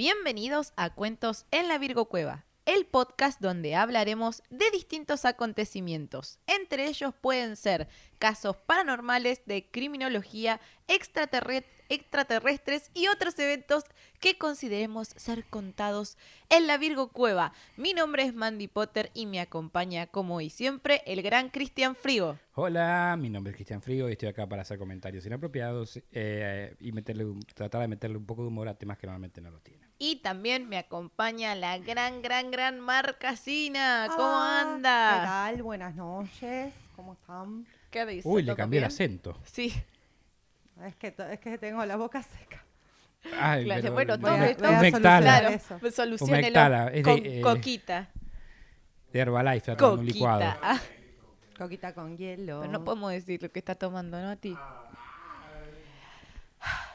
Bienvenidos a Cuentos en la Virgo Cueva, el podcast donde hablaremos de distintos acontecimientos. Entre ellos pueden ser casos paranormales de criminología, extraterre- extraterrestres y otros eventos que consideremos ser contados en la Virgo Cueva. Mi nombre es Mandy Potter y me acompaña, como hoy siempre, el gran Cristian Frigo. Hola, mi nombre es Cristian Frigo y estoy acá para hacer comentarios inapropiados eh, y tratar de meterle un poco de humor a temas que normalmente no lo tienen. Y también me acompaña la gran, gran, gran Marcasina. ¿Cómo Ah, anda? ¿Qué tal? Buenas noches. ¿Cómo están? ¿Qué dice? Uy, le ¿Todo cambié el acento. Sí, Es que, es que tengo la boca seca. Ay, Claro, pero bueno, todo a- esto- a claro. Pues es de, con eh, coquita. de Herbalife, tratando un licuado. Coquita. Ah, Coquita con hielo. pero no podemos decir lo que está tomando, ¿no, ti?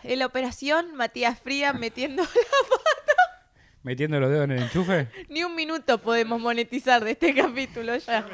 En la operación, Matías Fría metiendo... Metiendo los dedos en el enchufe. Ni un minuto podemos monetizar de este capítulo ya.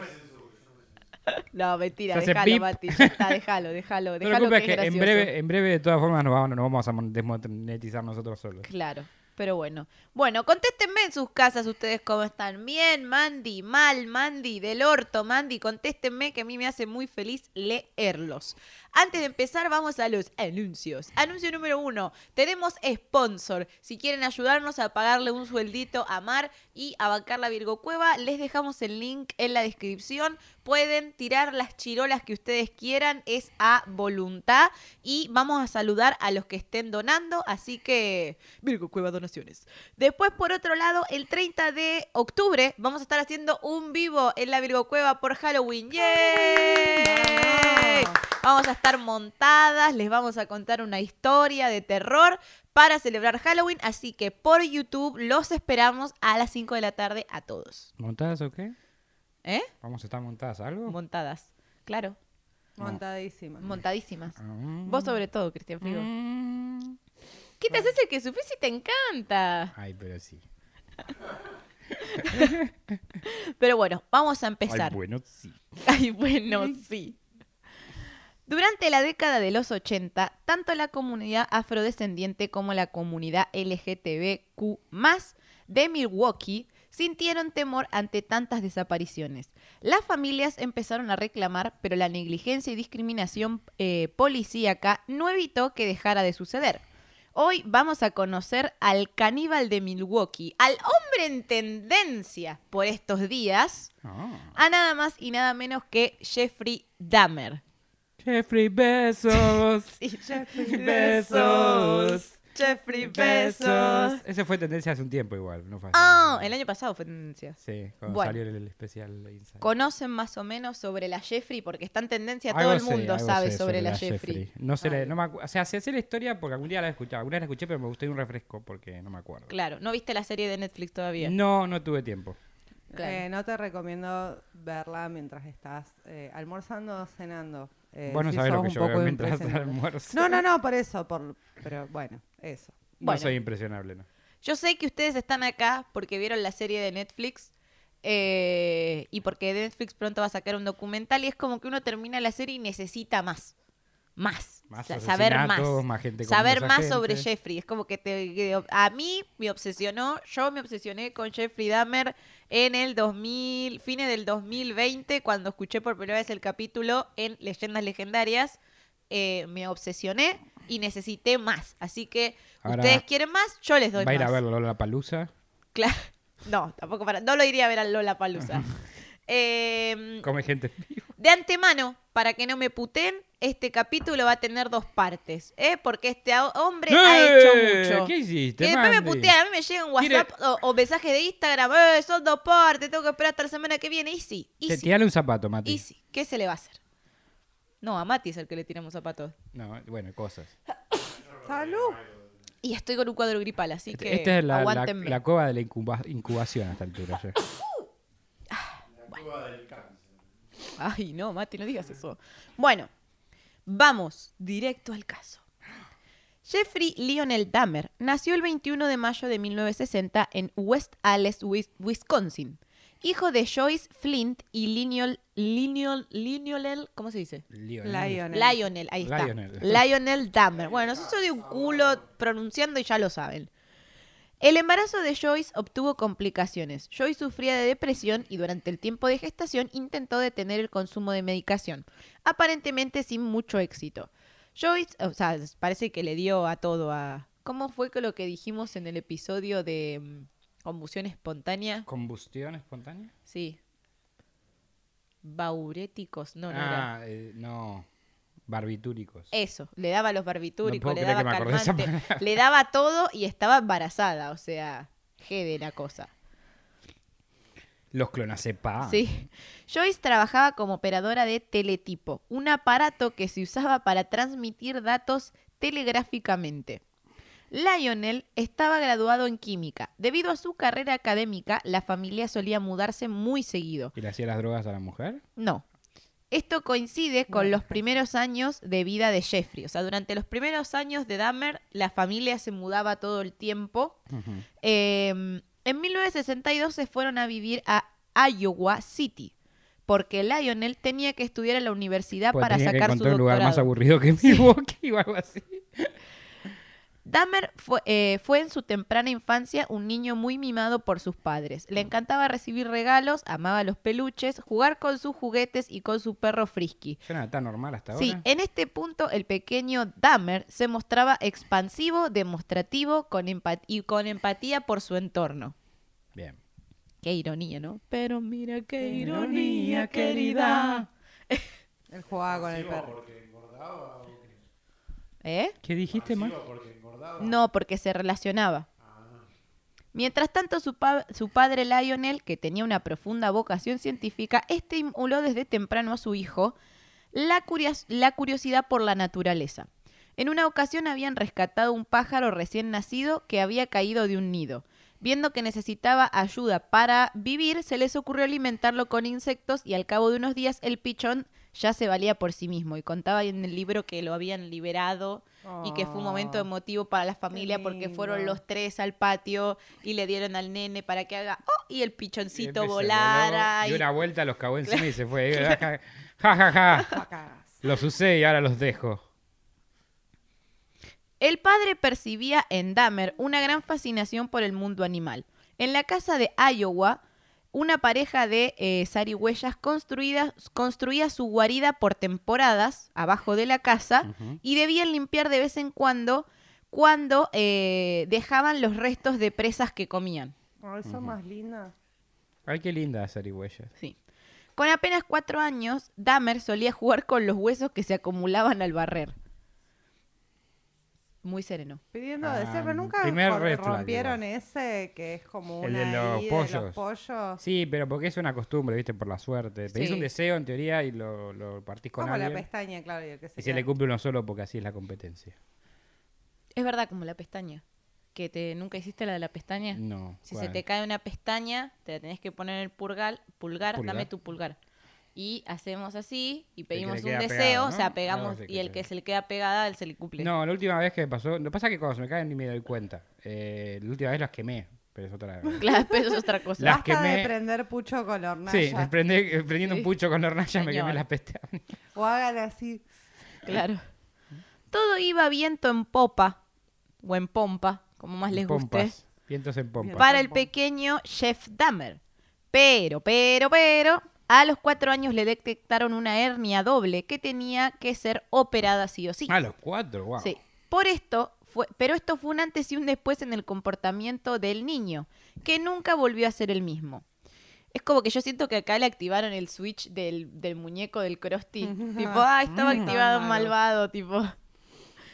No, mentira, Se hace déjalo, pip. Mati. Ya está, déjalo, déjalo. No te Déjalo que preocupes es que en gracioso. breve, en breve de todas formas nos vamos, no vamos a mon- desmonetizar nosotros solos. Claro, pero bueno. Bueno, contéstenme en sus casas ustedes cómo están. Bien, Mandy, mal, Mandy, del orto, Mandy, contéstenme que a mí me hace muy feliz leerlos. Antes de empezar, vamos a los anuncios. Anuncio número uno, tenemos sponsor. Si quieren ayudarnos a pagarle un sueldito a Mar y a bancar la Virgo Cueva, les dejamos el link en la descripción. Pueden tirar las chirolas que ustedes quieran, es a voluntad. Y vamos a saludar a los que estén donando, así que Virgo Cueva Donaciones. Después, por otro lado, el 30 de octubre vamos a estar haciendo un vivo en la Virgo Cueva por Halloween. ¡Yay! Vamos a estar montadas, les vamos a contar una historia de terror para celebrar Halloween, así que por YouTube los esperamos a las 5 de la tarde a todos. ¿Montadas o qué? ¿Eh? ¿Vamos a estar montadas algo? Montadas, claro, Montadísima. montadísimas. Ah. Vos sobre todo, Cristian Frigo. Mm. ¿Qué te haces el que sufrís si te encanta? Ay, pero sí. Pero bueno, vamos a Ay, empezar. bueno, sí. Ay, bueno, sí. Durante la década de los 80, tanto la comunidad afrodescendiente como la comunidad LGTBQ de Milwaukee sintieron temor ante tantas desapariciones. Las familias empezaron a reclamar, pero la negligencia y discriminación eh, policíaca no evitó que dejara de suceder. Hoy vamos a conocer al caníbal de Milwaukee, al hombre en tendencia por estos días, Ah. a nada más y nada menos que Jeffrey Dahmer. Jeffrey Besos. Sí, Jeffrey Besos. Jeffrey Besos. Ese fue tendencia hace un tiempo igual, no fue Ah, el año pasado fue tendencia. Sí, cuando Bueno. salió el, el especial de Inside. ¿Conocen más o menos sobre la Jeffrey? Porque está en tendencia, Algo todo el sé, mundo sabe sobre, la, Jeffrey. No sé, la- no me o sea, sé sé la historia porque algún día la he escuchado. Alguna vez la escuché, pero me gustaría un refresco porque no me acuerdo. Claro, ¿no viste la serie de Netflix todavía? No, no tuve tiempo. Claro. Eh, no te recomiendo verla mientras estás eh, almorzando o cenando. Eh, Vos no sabés lo que yo veo mientras almuerzo. No, no, no, por eso. Por, pero bueno, eso. No Bueno. soy impresionable, ¿no? Yo sé que ustedes están acá porque vieron la serie de Netflix eh, y porque Netflix pronto va a sacar un documental y es como que uno termina la serie y necesita más. Más. Más O sea, saber más. asesinatos, más gente Saber más sobre. Jeffrey. Es como que te, que a mí me obsesionó, yo me obsesioné con Jeffrey Dahmer en el 2000, fines del 2020, cuando escuché por primera vez el capítulo en Leyendas Legendarias. eh, me obsesioné y necesité más. Así que, Ahora, ustedes quieren más, yo les doy ¿Va a ir más. a ver Lola Palusa? Claro. No, tampoco para. No lo iría a ver a Lola Palusa. Come gente de antemano, para que no me puten, este capítulo va a tener dos partes, ¿eh? Porque este hombre ha ¡Eh! hecho mucho. ¿Qué hiciste, Que después me putean, a mí me llegan WhatsApp o, o mensajes de Instagram, eh, son dos partes, tengo que esperar hasta la semana que viene. Y sí, y Te sí, tirale un zapato, Mati. y sí. ¿Qué se le va a hacer? No, a Mati es el que le tiramos zapatos. No, bueno, cosas. ¡Salud! Y estoy con un cuadro gripal, así que Esta es la, la, la cueva de la incuba- incubación a esta altura. ya. Ay, no, Mati, no digas eso. Bueno, vamos directo al caso. Jeffrey Lionel Dahmer nació el 21 de mayo de 1960 en West Allis, Wis- Wisconsin. Hijo de Joyce Flint y Lionel, Lionel, Lionel, ¿cómo se dice? Lionel. Lionel. Lionel, ahí está. Lionel. Lionel Dahmer. Bueno, eso soy un culo pronunciando y ya lo saben. El embarazo de Joyce obtuvo complicaciones. Joyce sufría de depresión y durante el tiempo de gestación intentó detener el consumo de medicación, aparentemente sin mucho éxito. Joyce, o sea, parece que le dio a todo a... ¿Cómo fue que lo que dijimos en el episodio de mm, combustión espontánea? ¿Combustión espontánea? Sí. Bauréticos, no, no era. ah, eh, no. Barbitúricos. Eso, le daba los No barbitúricos, puedo le daba calmante, le daba todo y estaba embarazada, o sea, G de la cosa. Los clonazepam. Sí. Joyce trabajaba como operadora de teletipo, un aparato que se usaba para transmitir datos telegráficamente. Lionel estaba graduado en química. Debido a su carrera académica, la familia solía mudarse muy seguido. ¿Y le hacía las drogas a la mujer? No. Esto coincide con Bueno, los primeros años de vida de Jeffrey. O sea, durante los primeros años de Dahmer, la familia se mudaba todo el tiempo. Eh, en 1962 se fueron a vivir a Iowa City. Porque Lionel tenía que estudiar en la universidad Porque para tenía que sacar su encontrar un lugar más doctorado. aburrido que Milwaukee o algo así. Dahmer fue, eh, fue en su temprana infancia un niño muy mimado por sus padres. Le encantaba recibir regalos, amaba los peluches, jugar con sus juguetes y con su perro Frisky. Suena tan normal hasta Sí, ahora. en este punto el pequeño Dahmer se mostraba expansivo, demostrativo con empat- y con empatía por su entorno. Bien. Qué ironía, ¿no? Pero mira qué, Qué ironía, ironía, querida. Él jugaba con el perro. ¿Eh? ¿Qué dijiste, más? No, porque se relacionaba. Mientras tanto, su, pa- su padre Lionel, que tenía una profunda vocación científica, estimuló desde temprano a su hijo la, curios- la curiosidad por la naturaleza. En una ocasión habían rescatado un pájaro recién nacido que había caído de un nido. Viendo que necesitaba ayuda para vivir, se les ocurrió alimentarlo con insectos y al cabo de unos días el pichón ya se valía por sí mismo. Y contaba en el libro que lo habían liberado y que fue un momento Oh. emotivo para la familia porque fueron los tres al patio y le dieron al nene para que haga oh y el pichoncito Y volara. y- Dio una vuelta, los cagó encima y se fue. Ja, ja, ja, ja. Los usé y ahora los dejo. El padre percibía en Dahmer una gran fascinación por el mundo animal. En la casa de Iowa, una pareja de eh, zarigüeyas construidas, construía su guarida por temporadas abajo de la casa y debían limpiar de vez en cuando cuando eh, dejaban los restos de presas que comían. Ay, son más lindas. Ay, qué linda zarigüeya. Sí. Con apenas cuatro años, Dahmer solía jugar con los huesos que se acumulaban al barrer. Muy sereno. Pidiendo Ah, de ser, pero nunca flag, rompieron ese que es como El una de los ahí de pollos. los pollos. Sí, pero porque es una costumbre, ¿viste? Por la suerte. Pedís Sí. un deseo en teoría y lo, lo partís con como la pestaña, claro. Y, el que se Y se le cumple uno solo porque así es la competencia. Es verdad, como la pestaña. Que te nunca hiciste la de la pestaña. No. Si ¿cuál? se te cae una pestaña, te la tenés que poner en el pulgar, pulgar, Pulgar. dame tu pulgar. Y hacemos así y pedimos un deseo, pegado, o sea, ¿no? pegamos y el que se le queda pegada, él se le cumple. No, la última vez que pasó. Lo que pasa es que cuando se me caen ni me doy cuenta. Eh, la última vez las quemé, pero es otra. Claro, pero eso es otra cosa. Las Basta de quemé. prender pucho con la hornalla. Sí, prendé- eh, prendiendo Sí. un pucho con la hornalla me quemé las pestañas. O hagan así. Claro. Todo iba viento en popa, o en pompa, como más les guste. Pompas. Vientos en pompas. para el Pompa. pequeño Jeff Dahmer. Pero, pero, pero, a los cuatro años le detectaron una hernia doble que tenía que ser operada sí o sí. A los cuatro, wow. Sí. Por esto fue, pero esto fue un antes y un después en el comportamiento del niño, que nunca volvió a ser el mismo. Es como que yo siento que acá le activaron el switch del, del muñeco del Krusty. tipo, ah, estaba activado Malvado. malvado, tipo.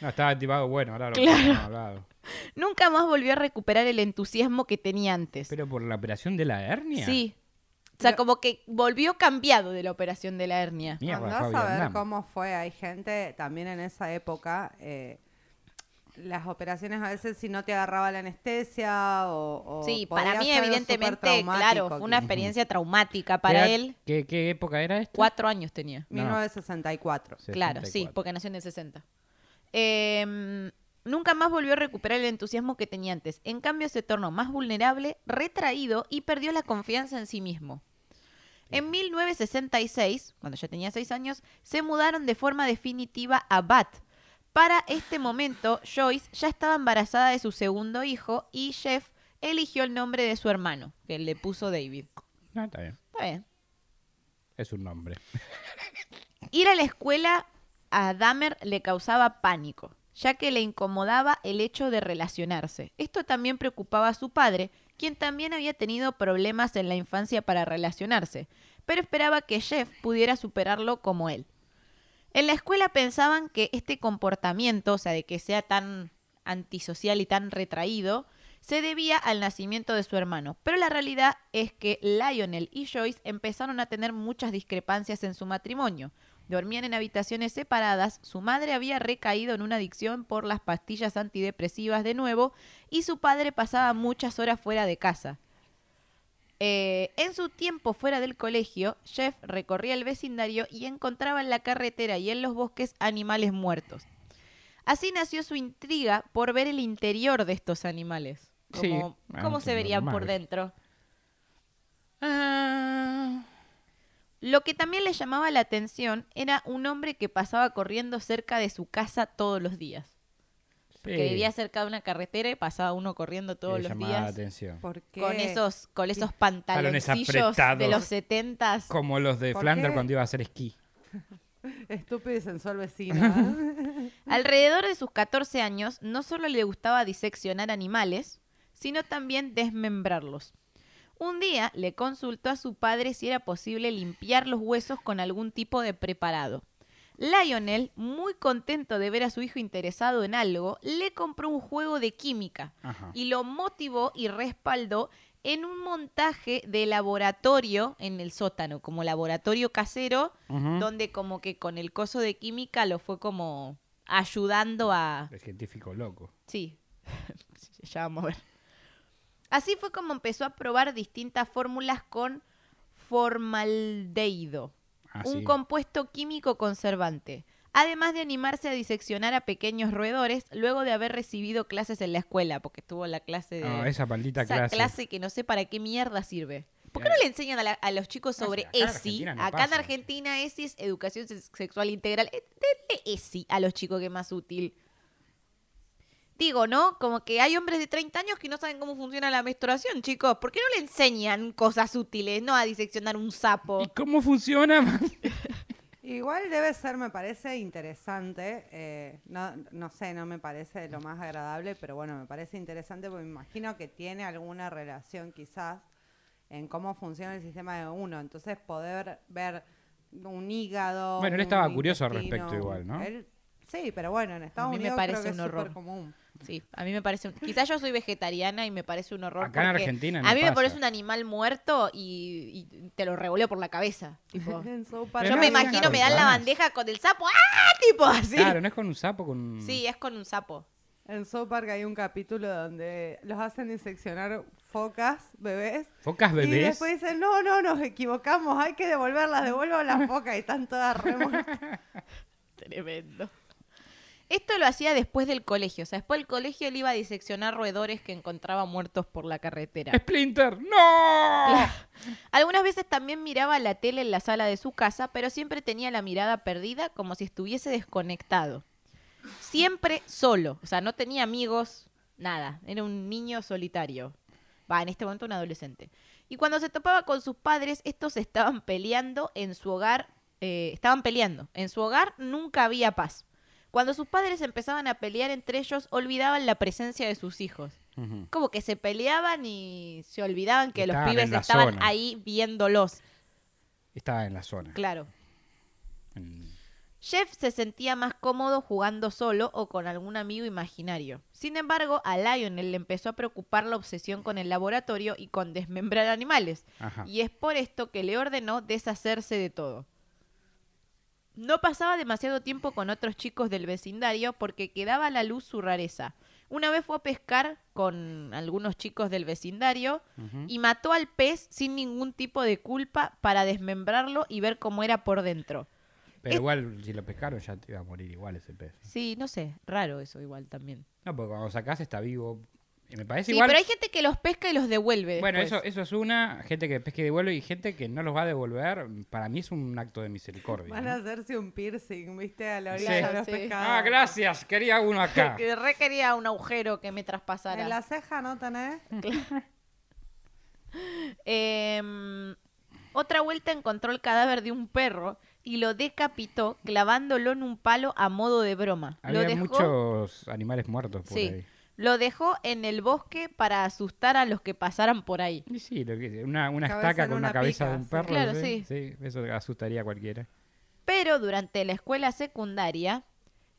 No, estaba activado bueno, ahora lo Claro. malvado. Nunca más volvió a recuperar el entusiasmo que tenía antes. Pero por la operación de la hernia. Sí. O sea, Pero- como que volvió cambiado de la operación de la hernia. Andás a ver Vietnam. cómo fue. Hay gente también en esa época. eh, las operaciones a veces si no te agarraba la anestesia o, o Sí, para mí ser evidentemente, claro, fue una experiencia traumática ¿Qué para él. ¿Qué, qué época era esta? Cuatro años tenía. 1964. Claro, sí, 64. porque nació en el 60. Eh, nunca más volvió a recuperar el entusiasmo que tenía antes. En cambio, se tornó más vulnerable, retraído y perdió la confianza en sí mismo. En 1966, cuando ya tenía seis años, se mudaron de forma definitiva a Bath. Para este momento, Joyce ya estaba embarazada de su segundo hijo y Jeff eligió el nombre de su hermano, que le puso David. No, está bien. Está bien. Es un nombre. Ir a la escuela a Dahmer le causaba pánico, ya que le incomodaba el hecho de relacionarse. Esto también preocupaba a su padre, quien también había tenido problemas en la infancia para relacionarse, pero esperaba que Jeff pudiera superarlo como él. En la escuela pensaban que este comportamiento, o sea, de que sea tan antisocial y tan retraído, se debía al nacimiento de su hermano, pero la realidad es que Lionel y Joyce empezaron a tener muchas discrepancias en su matrimonio. Dormían en habitaciones separadas, su madre había recaído en una adicción por las pastillas antidepresivas de nuevo y su padre pasaba muchas horas fuera de casa. Eh, en su tiempo fuera del colegio, Jeff recorría el vecindario y encontraba en la carretera y en los bosques animales muertos. Así nació su intriga por ver el interior de estos animales. Como, ah, ¿Cómo es se verían por dentro? Ah. Lo que también le llamaba la atención era un hombre que pasaba corriendo cerca de su casa todos los días. Que Sí, vivía cerca de una carretera y pasaba uno corriendo todos le los llamaba la días atención. ¿Por qué? con esos, con esos pantaloncillos de apretados. los setentas. Como los de ¿Por Flanders qué? cuando iba a hacer esquí. Estúpido y sensual vecino. ¿eh? Alrededor de sus 14 años, no solo le gustaba diseccionar animales, sino también desmembrarlos. Un día le consultó a su padre si era posible limpiar los huesos con algún tipo de preparado. Lionel, muy contento de ver a su hijo interesado en algo, le compró un juego de química Ajá. y lo motivó y respaldó en un montaje de laboratorio en el sótano, como laboratorio casero, donde como que con el coso de química lo fue como ayudando a... El científico loco. Sí, ya vamos a ver. Así fue como empezó a probar distintas fórmulas con formaldehído, Ah, un sí. compuesto químico conservante. Además de animarse a diseccionar a pequeños roedores luego de haber recibido clases en la escuela, porque tuvo la clase de... Ah, esa maldita esa clase. que no sé para qué mierda sirve. ¿Por qué no le enseñan a, la- a los chicos sobre acá ESI? No acá en. Argentina ESI es educación sex- sexual integral. Denle ESI a los chicos que es más útil. Digo, ¿no? Como que hay hombres de 30 años que no saben cómo funciona la menstruación, chicos. ¿Por qué no le enseñan cosas útiles? No a diseccionar un sapo. ¿Y cómo funciona? Igual debe ser, me parece interesante. eh, no, no sé, no me parece lo más agradable, pero bueno, me parece interesante porque me imagino que tiene alguna relación quizás en cómo funciona el sistema de uno. Entonces poder ver un hígado. Bueno, él estaba curioso al respecto igual, ¿no? él- sí, pero bueno, en Estados mí me parece creo que un horror. común. Sí, a mí me parece... un- Quizás yo soy vegetariana y me parece un horror. Acá en Argentina no A mí me parece un animal muerto y, y te lo revoleo por la cabeza. Tipo. Yo no me imagino, me dan la bandeja con el sapo. ¡Ah! Tipo así. Claro, no es con un sapo, con... Sí, es con un sapo. En South Park hay un capítulo donde los hacen diseccionar focas, bebés. Focas Y bebés. después dicen, no, no, nos equivocamos, hay que devolverlas, devuelvan las focas y están todas re muertas. Tremendo. Esto lo hacía después del colegio. O sea, después del colegio él iba a diseccionar roedores que encontraba muertos por la carretera. ¡Splinter! ¡No! Algunas veces también miraba la tele en la sala de su casa, pero siempre tenía la mirada perdida como si estuviese desconectado. Siempre solo. O sea, no tenía amigos, nada. Era un niño solitario. Va, en este momento un adolescente. Y cuando se topaba con sus padres, estos estaban peleando en su hogar. eh, estaban peleando. En su hogar nunca había paz. Cuando sus padres empezaban a pelear entre ellos, olvidaban la presencia de sus hijos. Como que se peleaban y se olvidaban que los pibes estaban zona. ahí viéndolos. Estaba en la zona. Claro. Jeff se sentía más cómodo jugando solo o con algún amigo imaginario. Sin embargo, a Lionel le empezó a preocupar la obsesión con el laboratorio y con desmembrar animales. Ajá. Y es por esto que le ordenó deshacerse de todo. No pasaba demasiado tiempo con otros chicos del vecindario porque quedaba a la luz su rareza. Una vez fue a pescar con algunos chicos del vecindario y mató al pez sin ningún tipo de culpa para desmembrarlo y ver cómo era por dentro. Pero es- igual, si lo pescaron, ya te iba a morir igual ese pez. Sí, no sé, raro eso igual también. No, porque cuando sacás está vivo, me parece Sí, igual. pero hay gente que los pesca y los devuelve. Bueno, después. eso, eso es una, gente que pesca y devuelve y gente que no los va a devolver. Para mí es un acto de misericordia. Van ¿no? a hacerse un piercing, ¿viste? A la Sí. orilla de los Sí. pescados. Ah, gracias, quería uno acá. Que re quería un agujero que me traspasara. ¿En la ceja no tenés? Em, otra vuelta encontró el cadáver de un perro y lo decapitó clavándolo en un palo a modo de broma. lo Había dejó, muchos animales muertos por Sí. ahí. Lo dejó en el bosque para asustar a los que pasaran por ahí. Y sí, lo que, una, una Cabeza estaca con una una cabeza pica, de un perro. Claro, sí. sí. Eso asustaría a cualquiera. Pero durante la escuela secundaria,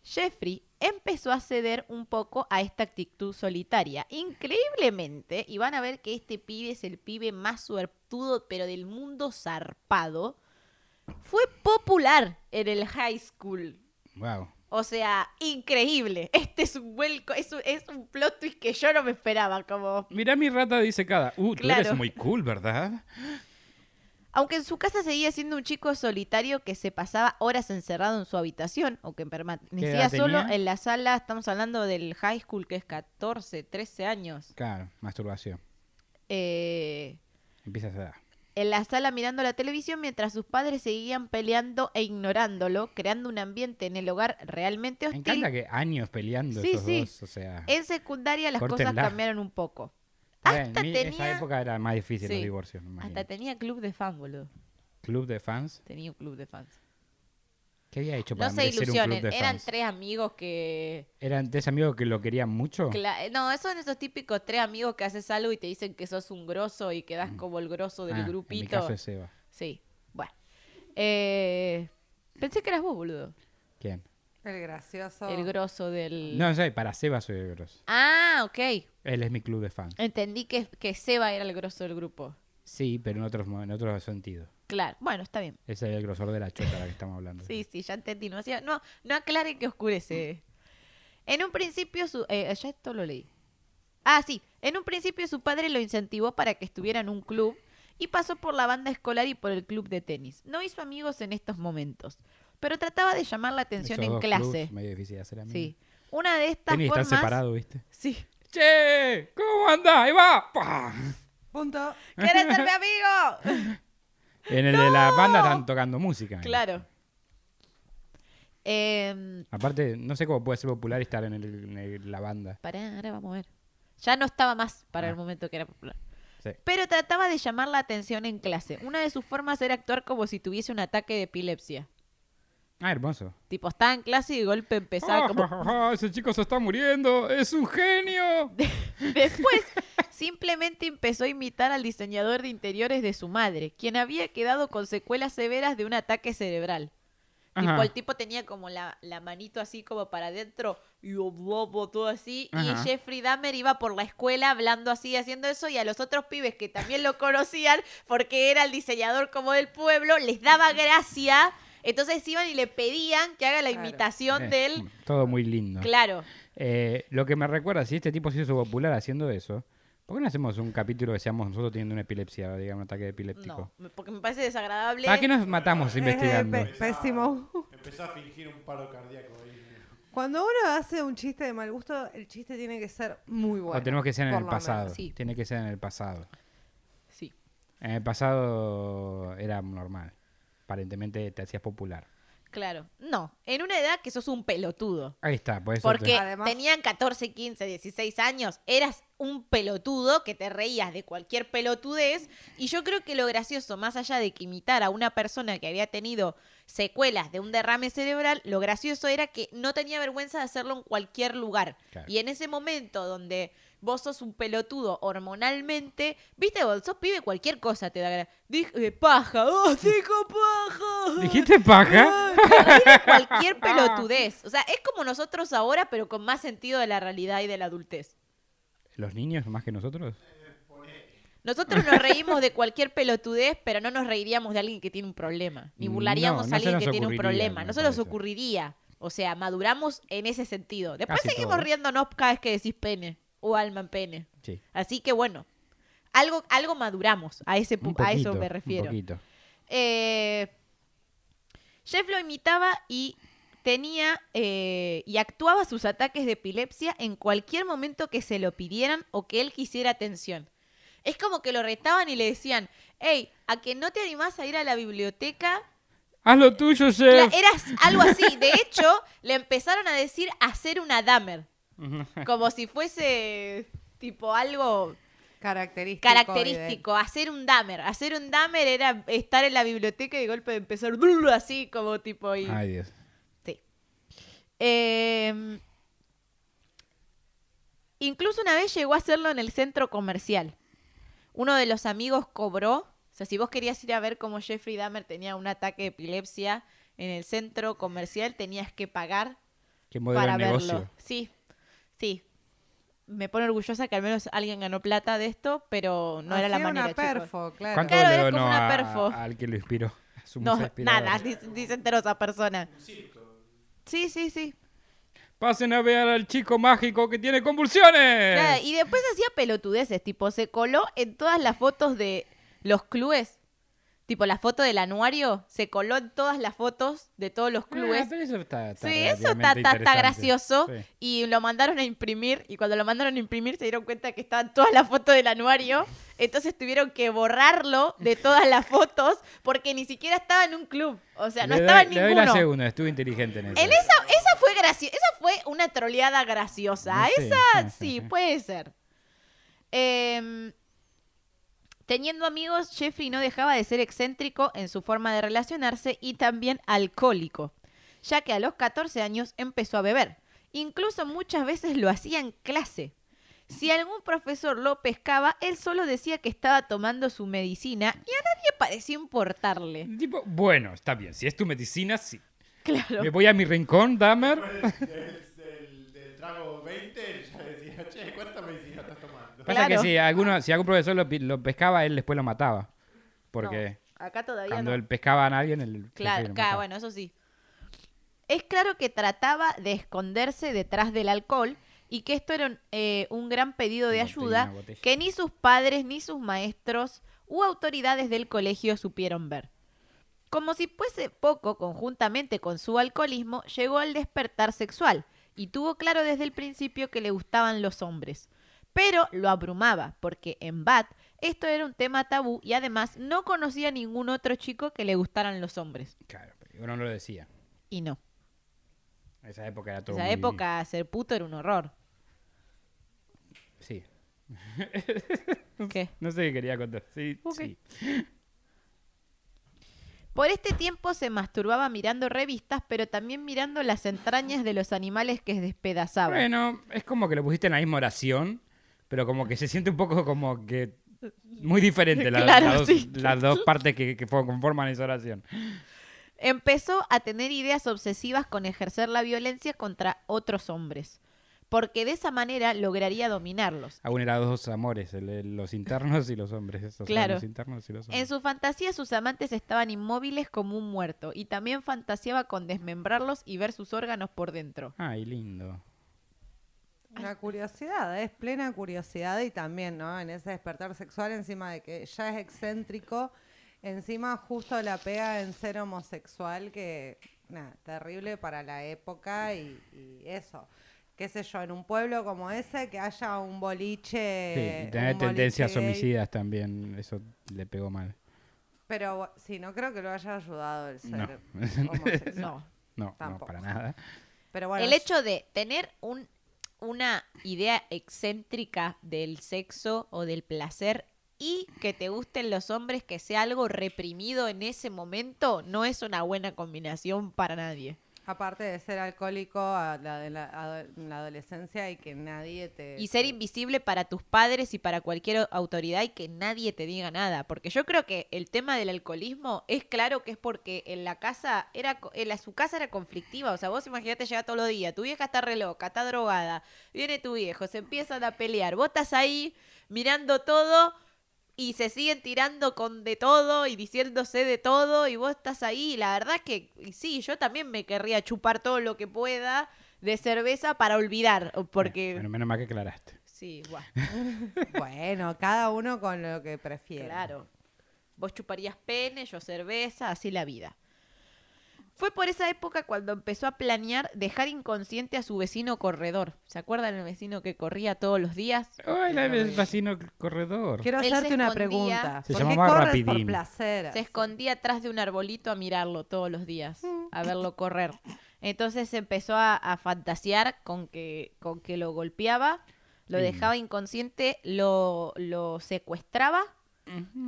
Jeffrey empezó a ceder un poco a esta actitud solitaria. Increíblemente, y van a ver que este pibe es el pibe más suertudo, pero del mundo zarpado, fue popular en el high school. Wow. O sea, increíble. Este es un vuelco, es un, es un plot twist que yo no me esperaba. Como, Mirá mi rata dice cada. Uh, tú Claro. eres muy cool, ¿verdad? aunque en su casa seguía siendo un chico solitario que se pasaba horas encerrado en su habitación o que permanecía solo tenía? en la sala. Estamos hablando del high school que es 14, 13 años. Claro, masturbación. Eh, Empieza a esa edad. En la sala mirando la televisión mientras sus padres seguían peleando e ignorándolo, creando un ambiente en el hogar realmente Me hostil. encanta que años peleando Sí, esos sí. dos. O sea, En secundaria las cosas Córtenla. cambiaron un poco. Hasta en tenía, esa época era más difícil Sí. los divorcios. me hasta tenía club de fans, boludo. Club de fans. Tenía un club de fans. ¿Qué había hecho No para se un club ilusionen, de eran fans? tres amigos que... ¿Eran tres amigos que lo querían mucho? Cla- no, esos son esos típicos tres amigos que haces algo y te dicen que sos un grosso y quedas como el grosso del Ah, En mi grupito. caso es Eva. Sí, bueno. Eh, pensé que eras vos, boludo. ¿Quién? El gracioso. El grosso del... No sé, para Seba soy el grosso. Ah, ok. Él es mi club de fans. Entendí que, que Seba era el grosso del grupo. Sí, pero en otros, en otros sentidos. Claro, bueno, está bien. Ese es el grosor de la chota de la que estamos hablando. Sí, sí, ya entendí. No, no, no aclare que oscurece. En un principio, su, eh, ya esto lo leí. Ah, sí. En un principio su padre lo incentivó para que estuviera en un club y pasó por la banda escolar y por el club de tenis. No hizo amigos en estos momentos, pero trataba de llamar la atención Esos en dos clase. medio difícil de hacer amigos. Sí. Una de estas Tenis están formas... separados, ¿viste? Sí. ¡Che! ¿Cómo anda? ¡Ahí va! ¡Pah! Punto. ¿Querés ser mi amigo? En el de la banda están tocando música. claro. Eh, Aparte, no sé cómo puede ser popular estar en, el- en el- la banda. Pará, ahora vamos a ver. Ya no estaba más para Ah. el momento que era popular. Sí. Pero trataba de llamar la atención en clase. Una de sus formas era actuar como si tuviese un ataque de epilepsia. Ah, hermoso. Tipo, estaba en clase y de golpe empezaba Ah, como... ese chico se está muriendo. ¡Es un genio! Después, simplemente empezó a imitar al diseñador de interiores de su madre, quien había quedado con secuelas severas de un ataque cerebral. Tipo, Ajá. el tipo tenía como la, la manito así como para adentro y bobo, todo así. Ajá. Y Jeffrey Dahmer iba por la escuela hablando así, haciendo eso. Y a los otros pibes que también lo conocían, porque era el diseñador como del pueblo, les daba gracia. Entonces iban y le pedían que haga la Claro. imitación Eh, de él. Todo muy lindo. Claro. Eh, lo que me recuerda, si este tipo se hizo popular haciendo eso, ¿por qué no hacemos un capítulo que seamos nosotros teniendo una epilepsia, digamos, un ataque epiléptico? No, porque me parece desagradable. ¿Para qué nos matamos Eh, investigando? pésimo. Empezó a fingir un paro cardíaco ahí. Cuando uno hace un chiste de mal gusto, el chiste tiene que ser muy bueno. o tenemos que ser en el pasado. menos. Sí. Tiene que ser en el pasado. Sí. En el pasado era normal. Aparentemente te hacías popular. Claro. No, en una edad que sos un pelotudo. Ahí está, por eso Porque te- Además- tenían 14, 15, 16 años, eras un pelotudo que te reías de cualquier pelotudez. Y yo creo que lo gracioso, más allá de que imitar a una persona que había tenido secuelas de un derrame cerebral, lo gracioso era que no tenía vergüenza de hacerlo en cualquier lugar. Claro. Y en ese momento donde vos sos un pelotudo hormonalmente, viste, vos sos pibe, cualquier cosa te da Dije, paja, oh, dijo paja. ¿Dijiste paja? Cualquier pelotudez. O sea, es como nosotros ahora, pero con más sentido de la realidad y de la adultez. ¿Los niños más que nosotros? Nosotros nos reímos de cualquier pelotudez, pero no nos reiríamos de alguien que tiene un problema. Ni burlaríamos no a alguien que tiene un problema. No se nos ocurriría. O sea, maduramos en ese sentido. Después Casi seguimos todos. riéndonos cada vez que decís pene o alma en pene. Sí. Así que bueno, algo, algo maduramos. A, ese, Un a eso poquito, me un refiero. poquito. Eh, Jeff lo imitaba y tenía eh, y actuaba sus ataques de epilepsia en cualquier momento que se lo pidieran o que él quisiera atención. Es como que lo retaban y le decían, hey, ¿a que no te animás a ir a la biblioteca? Haz lo tuyo, Cla- chef. Era algo así. De hecho, le empezaron a decir hacer una damer. Como si fuese tipo algo Característico. característico, hacer un damer. Hacer un damer era estar en la biblioteca y de golpe empezar así como tipo y Ay, Dios. sí. Eh, incluso una vez llegó a hacerlo en el centro comercial. Uno de los amigos cobró, o sea, si vos querías ir a ver cómo Jeffrey Dahmer tenía un ataque de epilepsia en el centro comercial, tenías que pagar Qué modelo para de negocio. verlo. Sí, sí. Me pone orgullosa que al menos alguien ganó plata de esto, pero no era la manera, una chicos. perfo, claro. ¿Cuánto Claro, le era donó como una perfo. a- al que lo inspiró? A su No, nada, dice, dice enterosa persona. Sí, sí, sí. Pasen a ver al chico mágico que tiene convulsiones. Claro, y después hacía pelotudeces, tipo, se coló en todas las fotos de los clubes. Tipo, la foto del anuario, se coló en todas las fotos de todos los Ah, clubes. pero eso está, está Sí, eso está, está- gracioso. Sí. Y lo mandaron a imprimir. Y cuando lo mandaron a imprimir se dieron cuenta que estaban todas las fotos del anuario. Entonces tuvieron que borrarlo de todas las fotos porque ni siquiera estaba en un club. O sea, no le estaba doy, en le doy ninguno. la segunda, estuvo inteligente en eso. En esa, esa fue graciosa. Esa fue una troleada graciosa. Esa sí, puede ser. Em, teniendo amigos, Jeffrey no dejaba de ser excéntrico en su forma de relacionarse y también alcohólico, ya que a los 14 años empezó a beber. Incluso muchas veces lo hacía en clase. Si algún profesor lo pescaba, él solo decía que estaba tomando su medicina y a nadie parecía importarle. Tipo, bueno, está bien. Si es tu medicina, sí. Claro. Me voy a mi rincón, Dahmer. Del, del, del trago 20, ya decía, che, ¿cuánta medicina Pasa que si, alguno, si algún profesor lo, pescaba, él después lo mataba. Porque No, acá todavía cuando no. él pescaba a alguien, él Claro, mataba. bueno, eso sí. Es claro que trataba de esconderse detrás del alcohol y que esto era un, eh, un gran pedido de botella, ayuda que ni sus padres, ni sus maestros u autoridades del colegio supieron ver. Como si fuese poco, conjuntamente con su alcoholismo, llegó al despertar sexual y tuvo claro desde el principio que le gustaban los hombres. Pero lo abrumaba, porque en Bat esto era un tema tabú y además no conocía a ningún otro chico que le gustaran los hombres. Claro, pero uno no lo decía. Y no. Esa época era todo esa muy- época ser puto era un horror. Sí. ¿Qué? No sé qué quería contar. Sí, sí. Por este tiempo se masturbaba mirando revistas, pero también mirando las entrañas de los animales que despedazaba. Bueno, es como que lo pusiste en la misma oración, pero como que se siente un poco como que muy diferente la- Claro, las, dos, sí. las dos partes que, que fo- conforman esa oración. Empezó a tener ideas obsesivas con ejercer la violencia contra otros hombres, porque de esa manera lograría dominarlos. Aún eran dos amores, el- los internos y los hombres. Claro. los internos y los hombres. En su fantasía sus amantes estaban inmóviles como un muerto, y también fantaseaba con desmembrarlos y ver sus órganos por dentro. Ay, lindo. La curiosidad, es plena curiosidad y también, ¿no? En ese despertar sexual, encima de que ya es excéntrico, encima justo la pega en ser homosexual, que, nada, terrible para la época y, y eso. Qué sé yo, en un pueblo como ese, que haya un boliche. Sí, y tener tendencias gay. homicidas también, eso le pegó mal. Pero sí, no creo que lo haya ayudado el No. ser homosexual. No. No, no, Tampoco. para nada. Pero bueno, el hecho de tener un, una idea excéntrica del sexo o del placer y que te gusten los hombres, que sea algo reprimido en ese momento, no es una buena combinación para nadie. Aparte de ser alcohólico a la, de la, en la adolescencia y que nadie te... Y ser invisible para tus padres y para cualquier autoridad y que nadie te diga nada. Porque yo creo que el tema del alcoholismo es claro que es porque en la casa, era en la, su casa era conflictiva. O sea, vos imaginate llegar todos los días, tu vieja está re loca, está drogada, viene tu viejo, se empiezan a pelear, vos estás ahí mirando todo y se siguen tirando con de todo y diciéndose de todo y vos estás ahí. Y la verdad es que y sí, yo también me querría chupar todo lo que pueda de cerveza para olvidar. Porque... Bueno, menos mal que aclaraste. Sí, guau. Bueno, cada uno con lo que prefiere. Claro. Vos chuparías pene, yo cerveza, así la vida. Fue por esa época cuando empezó a planear dejar inconsciente a su vecino corredor. ¿Se acuerdan el vecino que corría todos los días? Hola, el vecino corredor. Quiero Él hacerte una pregunta. Se ¿Por qué llamaba corres por Rapidín. placer? Se escondía atrás de un arbolito a mirarlo todos los días, a verlo correr. Entonces empezó a, a fantasear con que, con que lo golpeaba, lo Sí. dejaba inconsciente, lo, lo secuestraba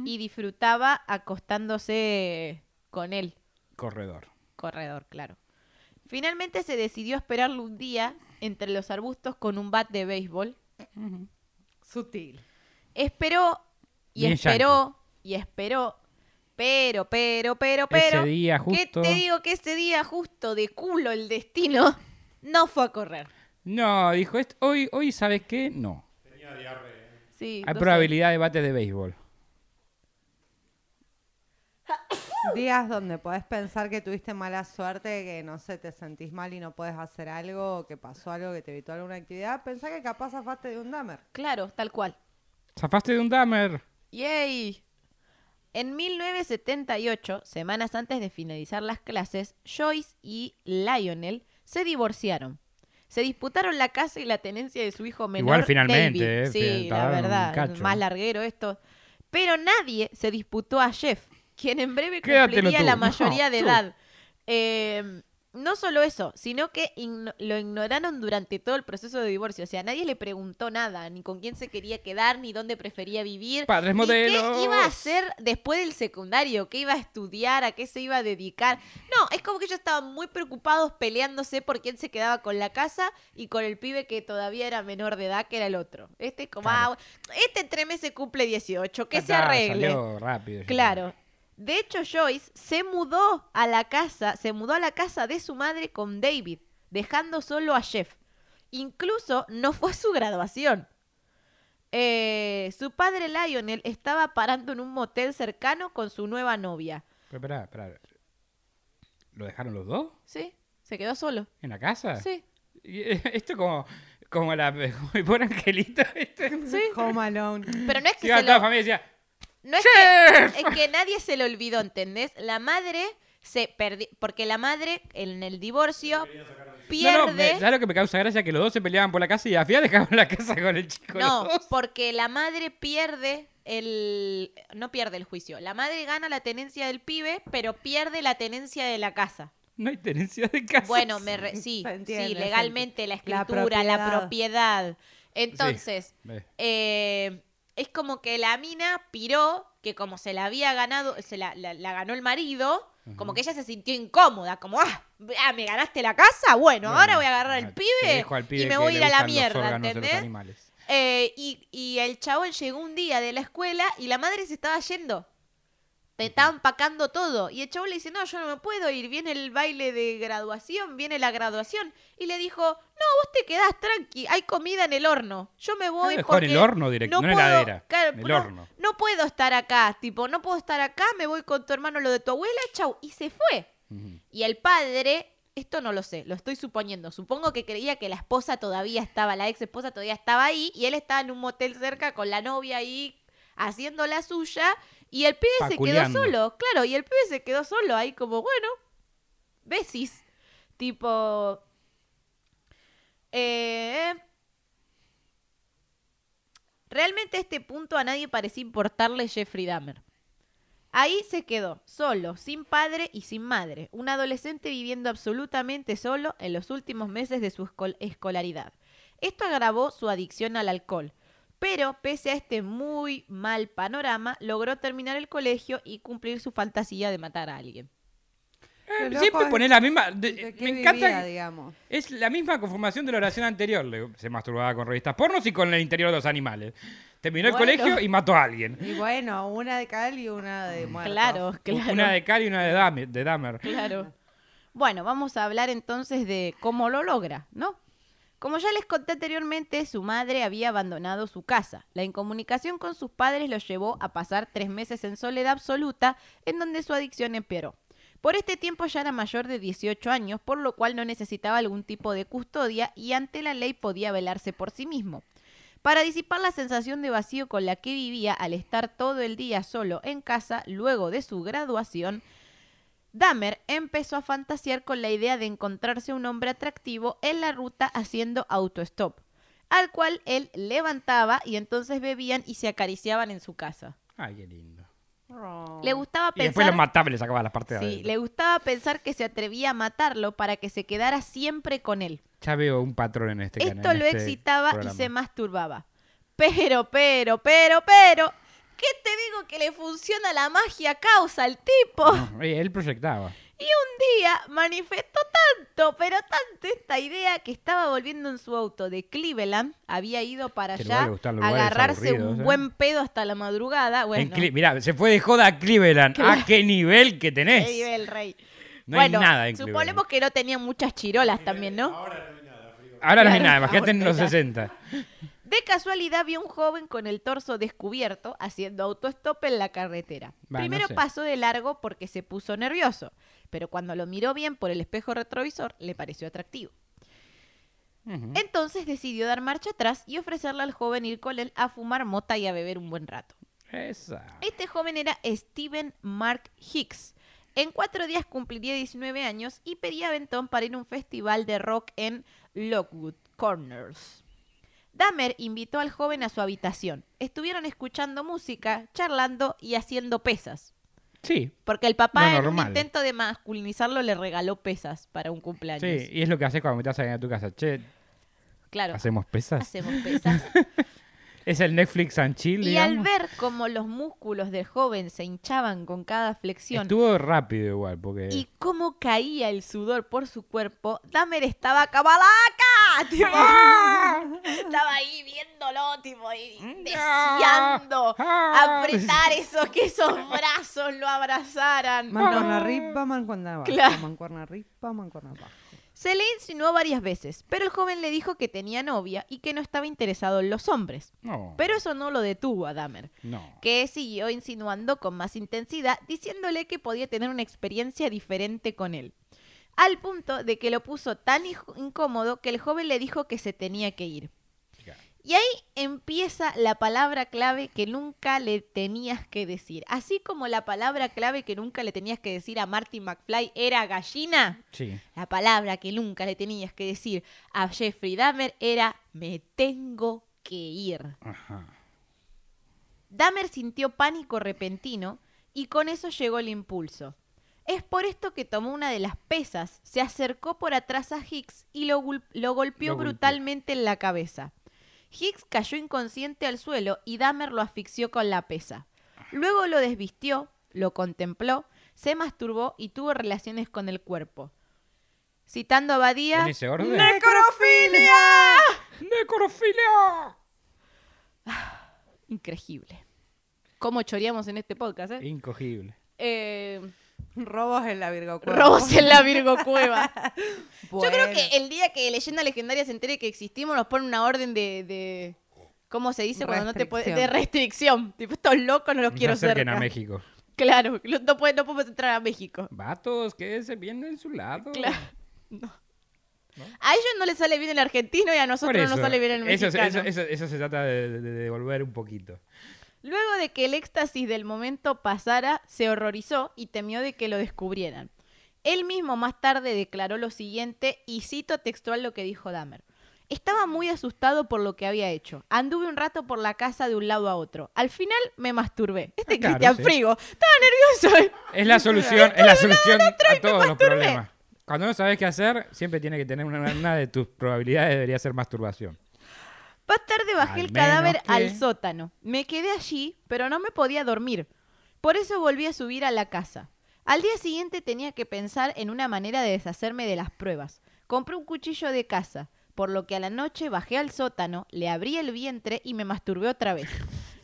y disfrutaba acostándose con él. Corredor. Corredor, claro. Finalmente se decidió esperarlo un día entre los arbustos con un bat de béisbol. Sutil. Esperó y Bien esperó y esperó. Pero, pero, pero, pero. Ese día ¿Qué justo. te digo que ese día justo de culo el destino no fue a correr? No, dijo, "Est- hoy, hoy ¿sabes qué? No. Tenía diarrea. Sí, Hay no sé. probabilidad de bate de béisbol. Días donde podés pensar que tuviste mala suerte, que no sé, te sentís mal y no puedes hacer algo, que pasó algo que te evitó alguna actividad. Pensá que capaz zafaste de un damer. Claro, tal cual. ¿Zafaste de un damer? ¡Yay! En 1978, semanas antes de finalizar las clases, Joyce y Lionel se divorciaron. Se disputaron la casa y la tenencia de su hijo menor. Igual finalmente, David. eh, Sí, la verdad, más larguero esto. Pero nadie se disputó a Jeff, quien en breve cumpliría la No, mayoría de edad. Eh, no solo eso, sino que igno- lo ignoraron durante todo el proceso de divorcio. O sea, nadie le preguntó nada, ni con quién se quería quedar, ni dónde prefería vivir. Padres ni ¿Qué iba a hacer después del secundario? ¿Qué iba a estudiar? ¿A qué se iba a dedicar? No, es como que ellos estaban muy preocupados peleándose por quién se quedaba con la casa y con el pibe que todavía era menor de edad, que era el otro. Este es como, Claro. ah, este en tres meses cumple 18, que se arregle. salió rápido. ya Claro. De hecho, Joyce se mudó a la casa, se mudó a la casa de su madre con David, dejando solo a Jeff. Incluso no fue a su graduación. Eh, su padre Lionel estaba parando en un motel cercano con su nueva novia. Pero espera, espera. ¿Lo dejaron los dos? ¿Sí? Se quedó solo. ¿En la casa? Sí. Y, eh, Esto como, como la como el pobre angelito. ¿viste? Sí. Home Alone. Pero no es que se toda la lo, familia y decía, no es que, es que nadie se lo olvidó, ¿entendés? La madre se perdió, porque la madre en el divorcio pierde... no, me- ¿sabes lo que me causa gracia? Que los dos se peleaban por la casa y al final dejaban la casa con el chico. No, porque la madre pierde el... No pierde el juicio. La madre gana la tenencia del pibe, pero pierde la tenencia de la casa. No hay tenencia de casa. Bueno, me re- sí, entiende, legalmente la escritura, la propiedad. Entonces, eh, es como que la mina piró, que como se la había ganado, se la, la- la ganó el marido, como que ella se sintió incómoda, como, ah, ah, me ganaste la casa, bueno, ahora voy a agarrar al pibe, dejo al pibe y me voy a ir a la mierda, ¿entendés? Eh, y, y el chabón llegó un día de la escuela y la madre se estaba yendo. Te estaban empacando todo. Y el chabón le dice, no, yo no me puedo ir. Viene el baile de graduación, viene la graduación. Y le dijo, no, vos te quedás tranqui, hay comida en el horno. Yo me voy Ah, porque el horno directo, no la heladera, en el no, horno. no puedo estar acá, tipo, no puedo estar acá, me voy con tu hermano lo de tu abuela, chau. Y se fue. Y el padre, esto no lo sé, lo estoy suponiendo. Supongo que creía que la esposa todavía estaba, la ex esposa todavía estaba ahí y él estaba en un motel cerca con la novia ahí haciendo la suya y el pibe se quedó solo, claro, y el pibe se quedó solo ahí como, bueno, besis. Tipo... Eh, realmente a este punto a nadie parecía importarle Jeffrey Dahmer. Ahí se quedó, solo, sin padre y sin madre, un adolescente viviendo absolutamente solo en los últimos meses de su escol- escolaridad. Esto agravó su adicción al alcohol, pero pese a este muy mal panorama, logró terminar el colegio y cumplir su fantasía de matar a alguien. Eh, Siempre es- poner la misma. de- ¿De qué me vivía, encanta. digamos? Es la misma conformación de la oración anterior. Le- Se masturbaba con revistas pornos y con el interior de los animales. Terminó el colegio y mató a alguien. Y bueno, una de cal y una de muertos. Claro, claro. Una de Cari y una de Dahmer. De Dahmer. Claro. Bueno, vamos a hablar entonces de cómo lo logra, ¿no? Como ya les conté anteriormente, su madre había abandonado su casa. La incomunicación con sus padres lo llevó a pasar tres meses en soledad absoluta, en donde su adicción empeoró. Por este tiempo ya era mayor de 18 años, por lo cual no necesitaba algún tipo de custodia y ante la ley podía velarse por sí mismo. Para disipar la sensación de vacío con la que vivía al estar todo el día solo en casa luego de su graduación, Dahmer empezó a fantasear con la idea de encontrarse un hombre atractivo en la ruta haciendo autostop, al cual él levantaba y entonces bebían y se acariciaban en su casa. Ay, qué lindo. Oh. Le gustaba Y después pensar, lo mataba y le sacaba las partes de sí, adentro. le gustaba pensar que se atrevía a matarlo para que se quedara siempre con él. Ya veo un patrón en este canal. Esto en lo este excitaba y se masturbaba. Pero, pero, pero, pero, ¿qué te digo que le funciona la magia causa al tipo? No, oye, él proyectaba. Y un día manifestó tanto, pero tanto esta idea que estaba volviendo en su auto de Cleveland, había ido para allá a agarrarse un ¿eh? buen pedo hasta la madrugada. En Bueno, Mirá, se fue de joda a Cleveland. ¿A qué nivel que tenés? qué nivel, rey. No hay nada en suponemos Cleveland. que no tenía muchas chirolas también, ¿no? Ahora no hay nada. Ahora no hay nada, imagínate en los ya. 60. De casualidad vio un joven con el torso descubierto haciendo autostop en la carretera. No Primero sé. pasó de largo porque se puso nervioso, pero cuando lo miró bien por el espejo retrovisor le pareció atractivo. Entonces decidió dar marcha atrás y ofrecerle al joven ir con él a fumar mota y a beber un buen rato. Esa. Este joven era Steven Mark Hicks. En cuatro días cumpliría 19 años y pedía aventón para ir a un festival de rock en Lockwood Corners. Dahmer invitó al joven a su habitación. Estuvieron escuchando música, charlando y haciendo pesas. Sí, Porque el papá, en un intento de masculinizarlo, le regaló pesas para un cumpleaños. sí. Y es lo que haces cuando metes a alguien a tu casa. Che, Claro, ¿hacemos pesas? hacemos pesas. Es el Netflix and chill, y al ver cómo los músculos del joven se hinchaban con cada flexión Estuvo rápido igual, porque... y cómo caía el sudor por su cuerpo, Dahmer estaba cabalaca, tipo, estaba ahí viéndolo, tipo, y deseando Ah. apretar esos, que esos brazos lo abrazaran. Mancuerna No. arriba, mancuerna abajo. Claro. Mancuerna arriba, mancuerna abajo. Se le insinuó varias veces, pero el joven le dijo que tenía novia y que no estaba interesado en los hombres. No, Pero eso no lo detuvo a Dahmer. no. que siguió insinuando con más intensidad, diciéndole que podía tener una experiencia diferente con él. Al punto de que lo puso tan incómodo que el joven le dijo que se tenía que ir. Y ahí empieza la palabra clave que nunca le tenías que decir. Así como la palabra clave que nunca le tenías que decir a Marty McFly era gallina, Sí. la palabra que nunca le tenías que decir a Jeffrey Dahmer era me tengo que ir. Ajá. Dahmer sintió pánico repentino y con eso llegó el impulso. Es por esto que tomó una de las pesas, se acercó por atrás a Hicks y lo, gul- lo golpeó Lo golpeó. brutalmente en la cabeza. Hicks cayó inconsciente al suelo y Dahmer lo asfixió con la pesa. Luego lo desvistió, lo contempló, se masturbó y tuvo relaciones con el cuerpo. Citando a Badía, ¿En ese orden? ¡Necrofilia! ¡Necrofilia! Increíble. ¿Cómo choreamos en este podcast, eh? Incogible. Eh, Robos en la Virgo Cueva. robos en la Virgo Cueva. Yo creo que el día que Leyenda Legendaria se entere que existimos, nos pone una orden de. de- ¿Cómo se dice cuando no te puedes.? De restricción. Tipo, estos locos no los No quiero cerca. a México. Claro, no, no puede- no podemos entrar a México. Vatos, quédense bien en su lado. Claro. No. A ellos no les sale bien el argentino y a nosotros no nos sale bien el eso, mexicano. eso, eso, eso se trata de, de- de devolver un poquito. Luego de que el éxtasis del momento pasara, se horrorizó y temió de que lo descubrieran. Él mismo más tarde declaró lo siguiente y cito textual lo que dijo Dahmer. Estaba muy asustado por lo que había hecho. Anduve un rato por la casa de un lado a otro. Al final me masturbé. Este Ah, claro, Cristian sí. Frigo. Estaba nervioso. Es la solución, es la solución a todos los problemas. Cuando no sabes qué hacer, siempre tiene que tener una, una de tus probabilidades debería ser masturbación. Más tarde bajé Al el cadáver que- al sótano. Me quedé allí, pero no me podía dormir. Por eso volví a subir a la casa. Al día siguiente tenía que pensar en una manera de deshacerme de las pruebas. Compré un cuchillo de casa, por lo que a la noche bajé al sótano, le abrí el vientre y me masturbé otra vez.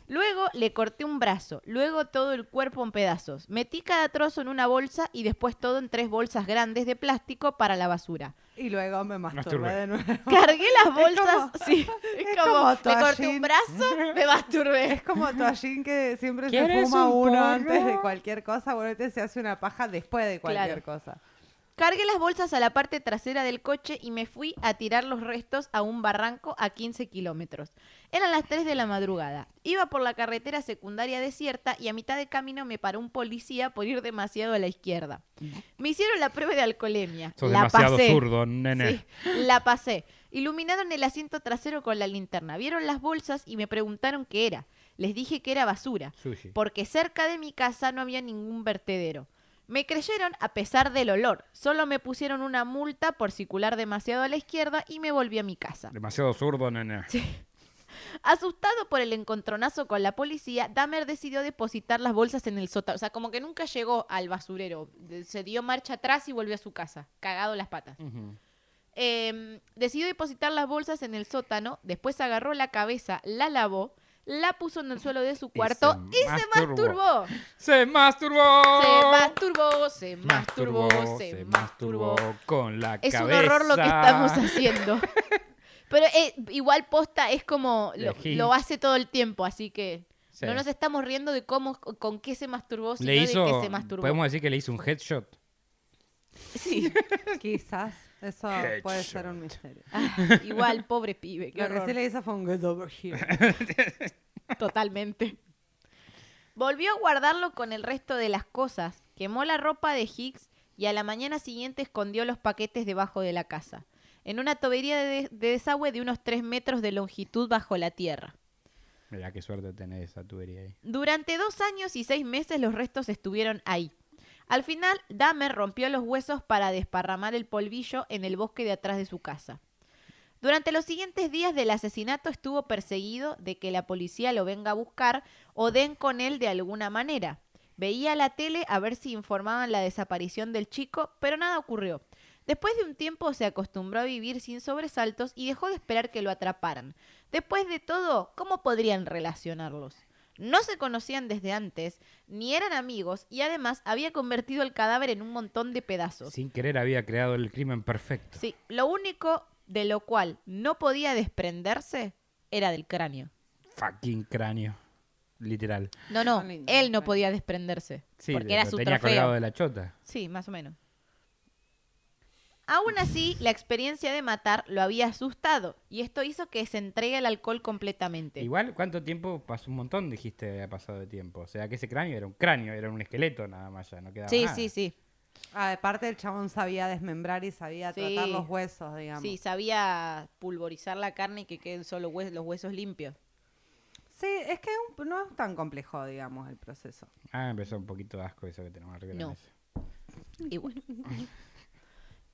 Luego le corté un brazo, luego todo el cuerpo en pedazos. Metí cada trozo en una bolsa y después todo en tres bolsas grandes de plástico para la basura. Y luego me masturbé Masturbé. de nuevo. Cargué las bolsas, como- sí, es, es como, como me corté un brazo, me masturbé. Es como toallín que siempre se ¿Quieres fuma un uno porro? antes de cualquier cosa. Bueno, este se hace una paja después de cualquier Claro. cosa. Cargué las bolsas a la parte trasera del coche y me fui a tirar los restos a un barranco a 15 kilómetros. Eran las 3 de la madrugada. Iba por la carretera secundaria desierta y a mitad de camino me paró un policía por ir demasiado a la izquierda. Me hicieron la prueba de alcoholemia. Sos la demasiado pasé. zurdo, nene. Sí, la pasé. Iluminaron el asiento trasero con la linterna. Vieron las bolsas y me preguntaron qué era. Les dije que era basura, Sushi. porque cerca de mi casa no había ningún vertedero. Me creyeron a pesar del olor. Solo me pusieron una multa por circular demasiado a la izquierda y me volví a mi casa. Demasiado zurdo, nene. Asustado por el encontronazo con la policía, Dahmer decidió depositar las bolsas en el sótano. O sea, como que nunca llegó al basurero. Se dio marcha atrás y volvió a su casa, cagado las patas. Eh, decidió depositar las bolsas en el sótano, después agarró la cabeza, la lavó, la puso en el suelo de su Y cuarto se y se masturbó. masturbó. ¡Se masturbó! Se masturbó, se masturbó, se masturbó. con la Es un cabeza. horror lo que estamos haciendo. Pero eh, igual posta es como lo, De lo hace todo el tiempo, así que Sí. no nos estamos riendo de cómo, con qué se masturbó, sino Le de hizo, que se masturbó. podemos decir que le hizo un headshot. Sí. Quizás. Eso puede ser un misterio. Ah, igual, pobre pibe, Lo que sí le hizo fue un get over here. Totalmente. Volvió a guardarlo con el resto de las cosas, quemó la ropa de Higgs y a la mañana siguiente escondió los paquetes debajo de la casa, en una tubería de, de desagüe de unos 3 metros de longitud bajo la tierra. Mirá qué suerte tener esa tubería ahí. Durante dos años y seis meses los restos estuvieron ahí. Al final, Dahmer rompió los huesos para desparramar el polvillo en el bosque de atrás de su casa. Durante los siguientes días del asesinato estuvo perseguido de que la policía lo venga a buscar o den con él de alguna manera. Veía la tele a ver si informaban la desaparición del chico, pero nada ocurrió. Después de un tiempo se acostumbró a vivir sin sobresaltos y dejó de esperar que lo atraparan. Después de todo, ¿cómo podrían relacionarlos? No se conocían desde antes, ni eran amigos, y además había convertido el cadáver en un montón de pedazos. Sin querer había creado el crimen perfecto. Sí, lo único de lo cual no podía desprenderse era del cráneo. Fucking cráneo. Literal. No, no, él no podía desprenderse. Sí, porque lo- era lo su tenía trofeo. colgado de la chota. Sí, más o menos. Aún así, la experiencia de matar lo había asustado y esto hizo que se entregue al alcohol completamente. Igual, ¿cuánto tiempo? Pasó un montón, dijiste, había pasado de tiempo. O sea, que ese cráneo era un cráneo, era un esqueleto nada más ya, no quedaba Sí, nada. sí, sí. Ah, aparte el chabón sabía desmembrar y sabía Sí. tratar los huesos, digamos. Sí, sabía pulverizar la carne y que queden solo hues- los huesos limpios. Sí, es que un- no es tan complejo, digamos, el proceso. Ah, empezó un poquito de asco eso que tenemos arriba de la No. mesa. Y bueno.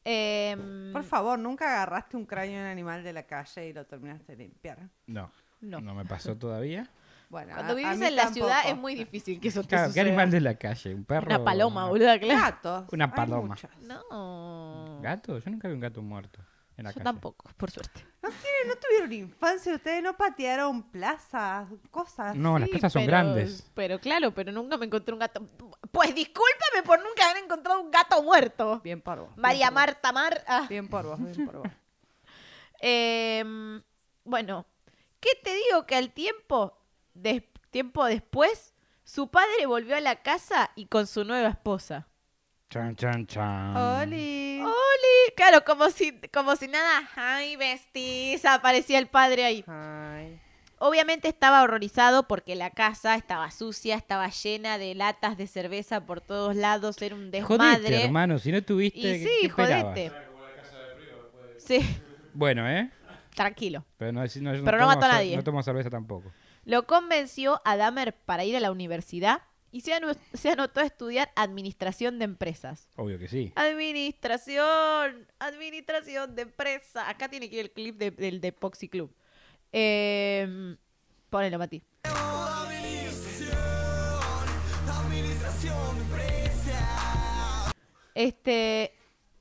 Em, Por favor, nunca agarraste un cráneo de un animal de la calle y lo terminaste de limpiar. No, no. no, me pasó todavía. Bueno, Cuando a- a vivís mí en la ciudad es muy difícil que eso te Claro, ¿qué animal de la calle? ¿Un perro? Una paloma, boluda, claro. Gatos. Una paloma. No. ¿Gato? Yo nunca vi un gato muerto en la Yo calle. tampoco, por suerte. ¿No, tienen- no tuvieron infancia? ¿Ustedes no patearon plazas, cosas? No, las Sí, plazas son pero- grandes. Pero claro, pero nunca me encontré un gato. Pues discúlpame por nunca haber encontrado un gato muerto. Bien por vos. bien María por vos. Marta Mar. ah. Bien por vos, bien por vos. Em, bueno, ¿qué te digo? Que al tiempo, des- tiempo después, su padre volvió a la casa y con su nueva esposa. Chan, chan, chan. Oli. ¡Oli! Claro, como si, como si nada. ¡Ay, bestiza! Aparecía el padre ahí. Ay. Obviamente estaba horrorizado porque la casa estaba sucia, estaba llena de latas de cerveza por todos lados, era un desmadre. Jodete, hermano, si no tuviste, y ¿qué- sí, qué esperabas? jodete. Sí, Bueno, ¿eh? tranquilo. Pero no, no, Pero no tomo mató a nadie. No tomo cerveza tampoco. Lo convenció a Dahmer para ir a la universidad y se, anu- se anotó a estudiar administración de empresas. Obvio que sí. Administración, administración de empresa. Acá tiene que ir el clip de- del de Poxy Club. Eh, ponelo, Mati. Este,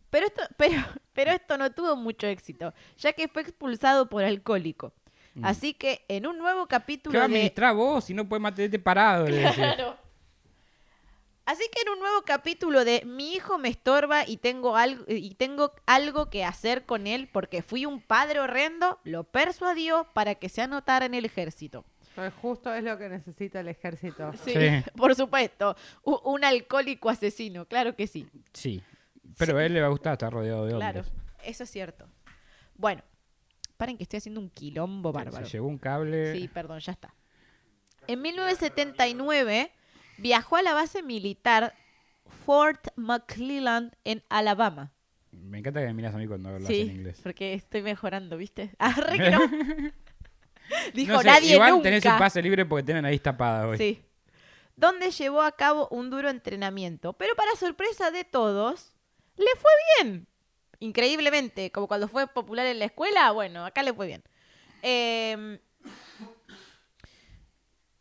pero esto, pero, pero esto no tuvo mucho éxito, ya que fue expulsado por alcohólico. Mm. Así que en un nuevo ¿Qué capítulo a de administrar vos si no puedes mantenerte parado? Claro. Así que en un nuevo capítulo de Mi hijo me estorba y tengo algo y tengo algo que hacer con él porque fui un padre horrendo, lo persuadió para que se anotara en el ejército. Pues justo es lo que necesita el ejército. Sí, Sí. por supuesto. U- un alcohólico asesino, claro que sí. Sí. Pero a él le va a gustar estar rodeado de Claro, hombres. eso es cierto. Bueno, paren que estoy haciendo un quilombo bárbaro. Se llevó un cable. Sí, perdón, ya está. En 1979 viajó a la base militar Fort McClellan en Alabama. Me encanta que me miras a mí cuando hablas sí, en inglés. porque estoy mejorando, ¿viste? Ah, re que no. Dijo No sé, nadie igual nunca. tenés un pase libre porque tienen ahí tapada hoy. Sí. Donde llevó a cabo un duro entrenamiento. Pero para sorpresa de todos, le fue bien. Increíblemente. Como cuando fue popular en la escuela, bueno, acá le fue bien. Eh,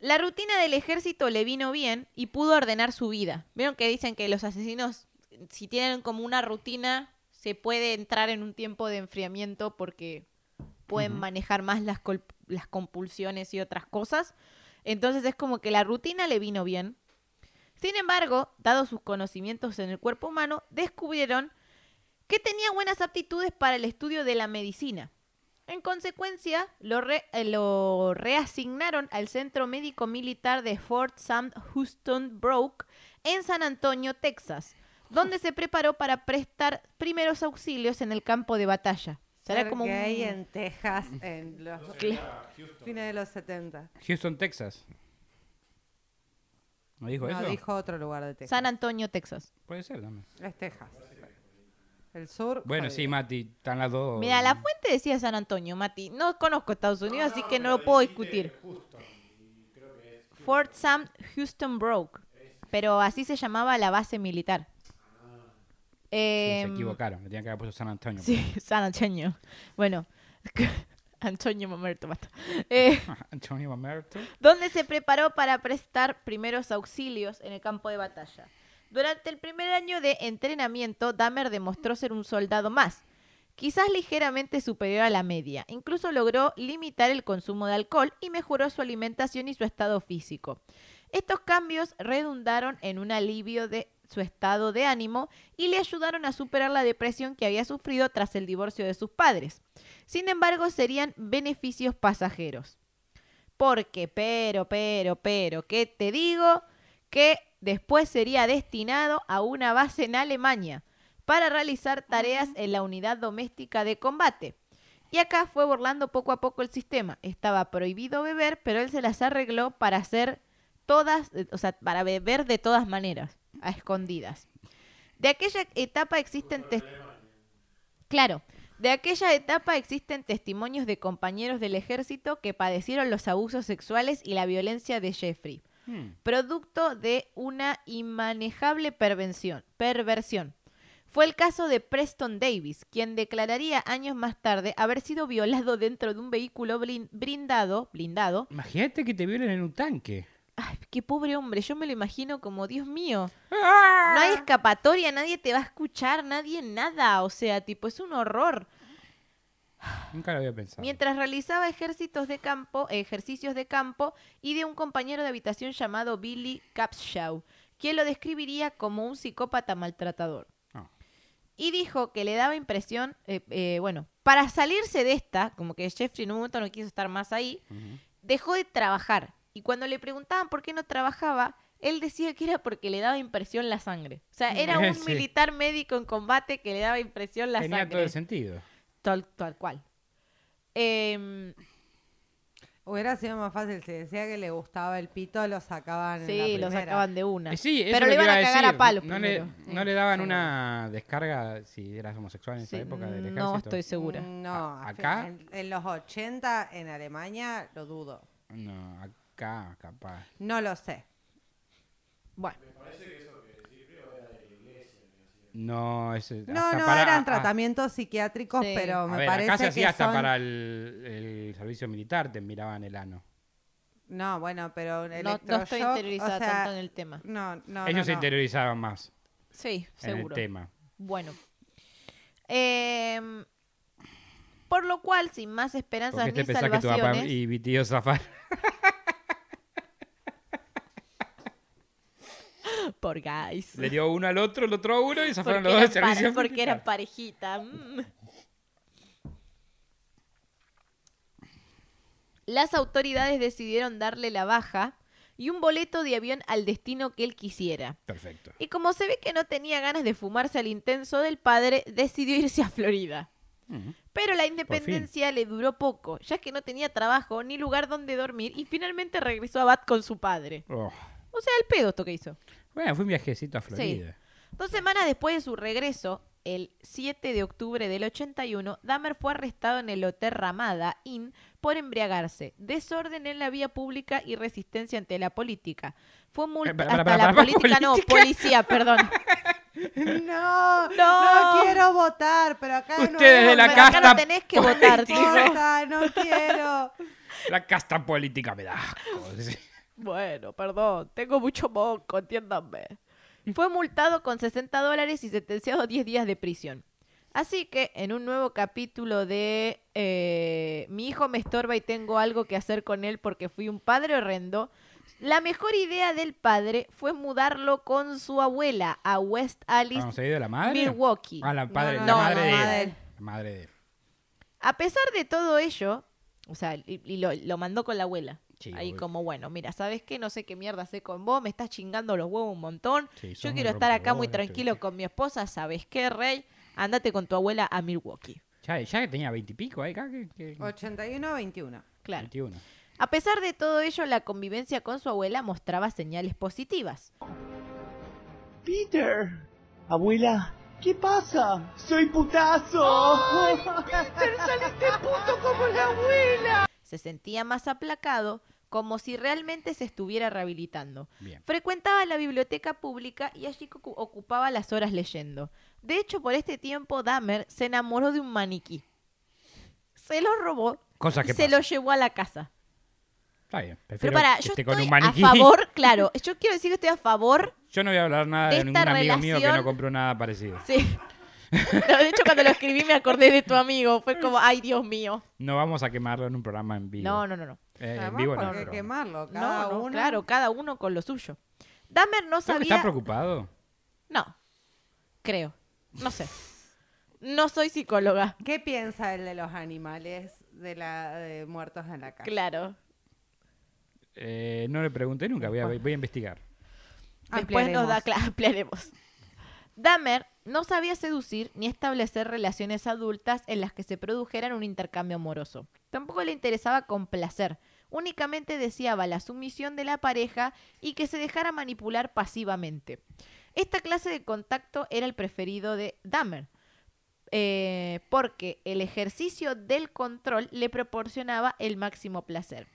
la rutina del ejército le vino bien y pudo ordenar su vida. Vieron que dicen que los asesinos, si tienen como una rutina, se puede entrar en un tiempo de enfriamiento porque pueden manejar más las, las compulsiones y otras cosas. Entonces es como que la rutina le vino bien. Sin embargo, dados sus conocimientos en el cuerpo humano, descubrieron que tenía buenas aptitudes para el estudio de la medicina. En consecuencia, lo, re- eh, lo reasignaron al Centro Médico Militar de Fort Sam Houston Brook en San Antonio, Texas, donde se preparó para prestar primeros auxilios en el campo de batalla. Será Ser como un- en Texas en los Cla- fines de los 70. Houston, Texas. ¿No dijo No, eso? dijo otro lugar de Texas. San Antonio, Texas. Puede ser también. Es Texas. El sur. Bueno, sí, Mati, están las dos. Mira, la fuente decía San Antonio, Mati. No conozco Estados Unidos, así que no lo puedo discutir. Fort Sam Houston Broke. Pero así se llamaba la base militar. Sí, Em, se equivocaron, me tenían que haber puesto San Antonio. Sí, San Antonio. Bueno, Antonio Mamerto, basta. Eh, Antonio Mamerto. donde se preparó para prestar primeros auxilios en el campo de batalla. Durante el primer año de entrenamiento, Dahmer demostró ser un soldado más, quizás ligeramente superior a la media. Incluso logró limitar el consumo de alcohol y mejoró su alimentación y su estado físico. Estos cambios redundaron en un alivio de su estado de ánimo y le ayudaron a superar la depresión que había sufrido tras el divorcio de sus padres. Sin embargo, serían beneficios pasajeros. Porque, pero, pero, pero, ¿qué te digo? Que después sería destinado a una base en Alemania para realizar tareas en la unidad doméstica de combate. Y acá fue burlando poco a poco el sistema. Estaba prohibido beber, pero él se las arregló para hacer todas, eh, o sea, para beber de todas maneras, a escondidas. De aquella etapa existen Claro, de aquella etapa existen testimonios de compañeros del ejército que padecieron los abusos sexuales y la violencia de Jeffrey, Hmm. producto de una inmanejable pervención- perversión. Fue el caso de Preston Davis, quien declararía años más tarde haber sido violado dentro de un vehículo blin- blindado, blindado. Imagínate que te violen en un tanque. Ay, qué pobre hombre, yo me lo imagino como, Dios mío, ¡Ah! no hay escapatoria, nadie te va a escuchar, nadie nada, o sea, tipo, es un horror. Nunca lo había pensado. Mientras realizaba ejércitos de campo, ejercicios de campo y de un compañero de habitación llamado Billy Capshaw, quien lo describiría como un psicópata maltratador. Ah. Y dijo que le daba impresión, eh, eh, bueno, para salirse de esta, como que Jeffrey en un momento no quiso estar más ahí, Ujú. dejó de trabajar. Y cuando le preguntaban por qué no trabajaba, él decía que era porque le daba impresión la sangre. O sea, era un Sí. militar médico en combate que le daba impresión la Tenía sangre. todo el sentido. Tal, tal cual. Em, Hubiera sido más fácil si decía que le gustaba el pito, lo sacaban en la sí, lo primera. sacaban de una. Eh, sí, eso Pero le lo que iban a cagar decir. a palos no le, daban Sí. una descarga si eras homosexual en esa Sí, época del ejército. no estoy segura. Mm, No, A- acá. En, en los 80 en Alemania lo dudo. No, acá capaz. No lo sé. Bueno, No, ese, No, hasta no para- eran ah, tratamientos psiquiátricos, Sí. pero A me ver, parece acá se que hacía hasta son- para el, el servicio militar, te miraban el ano. No, bueno, pero no, no estoy interiorizada o sea, tanto en el tema. No, no, Ellos no, se no. interiorizaban más Sí, en el seguro. tema. Bueno. Em, por lo cual, sin más esperanzas Porque te ni pensás que tu papá salvaciones... y mi tío zafar. Por guys. Le dio uno al otro, el otro a uno y zafaron Porque, los dos del servicio porque eran militar. parejita. mm. Las autoridades decidieron darle la baja y un boleto de avión al destino que él quisiera. Perfecto. Y como se ve que no tenía ganas de fumarse al intenso del padre, decidió irse a Florida. Pero la independencia le duró poco, ya que no tenía trabajo ni lugar donde dormir y finalmente regresó a Bath con su padre. Oh. O sea, el pedo esto que hizo. Bueno, fue un viajecito a Florida. Dos semanas después de su regreso, el 7 de octubre del 81, Dahmer fue arrestado en el Hotel Ramada Inn por embriagarse, desorden en la vía pública y resistencia ante la política. Fue multa Eh, hasta para, la para, política, no, policía, perdón. No, No. no, quiero votar, pero acá no. Ustedes de la Pero acá casta no tenés que votar, No importa, no quiero. La casta política me da asco. Bueno, perdón, tengo mucho moco, entiéndanme. Fue multado con 60 dólares y sentenciado a 10 días de prisión. Así que en un nuevo capítulo de eh, Mi hijo me estorba y tengo algo que hacer con él porque fui un padre horrendo, la mejor idea del padre fue mudarlo con su abuela a West Alice, ¿Vamos a ir de la madre? Milwaukee. Ah, la, padre, no, la no, madre la de madre. él. La madre de él. A pesar de todo ello, o sea, y, y lo, lo mandó con la abuela. Sí, Ahí obvio. como, bueno, mira, ¿sabes qué? No sé qué mierda sé con vos, me estás chingando los huevos un montón. Sí, Yo quiero estar acá muy tranquilo con mi esposa, ¿sabes qué, Rey? Andate con tu abuela a Milwaukee. Ya, ya que tenía veintipico ahí, acá, que, que- 81 21. Claro. 21. A pesar de todo ello, la convivencia con su abuela mostraba señales positivas. Peter. Abuela, ¿qué pasa? Soy putazo. Peter, saliste puto como la abuela. Se sentía más aplacado, como si realmente se estuviera rehabilitando. Bien. Frecuentaba la biblioteca pública y allí ocu- ocupaba las horas leyendo. De hecho, por este tiempo, Dahmer se enamoró de un maniquí. Se lo robó Cosas y que se pasan. lo llevó a la casa. Está bien. Pero para, yo estoy con un maniquí. a favor, claro, yo quiero decir que estoy a favor, Yo no voy a hablar nada de de, ningún amigo mío que no compró nada parecido. sí. De hecho, cuando lo escribí me acordé de tu amigo. Fue como, ay, Dios mío. No vamos a quemarlo en un programa en vivo. No, no, no, no. Eh, en vivo no. ¿por qué pero- quemarlo? Cada No, no, uno. claro, cada uno con lo suyo. Dahmer no ¿Tengo que sabía... estar preocupado? No, creo. No sé. No soy psicóloga. ¿Qué piensa el de los animales de la de muertos en la calle? Claro. Eh, no le pregunté nunca, voy a, voy a investigar. Después nos da ampliaremos. Dahmer no sabía seducir ni establecer relaciones adultas en las que se produjeran un intercambio amoroso. Tampoco le interesaba complacer. Únicamente deseaba la sumisión de la pareja y que se dejara manipular pasivamente. Esta clase de contacto era el preferido de Dahmer, eh, porque el ejercicio del control le proporcionaba el máximo placer.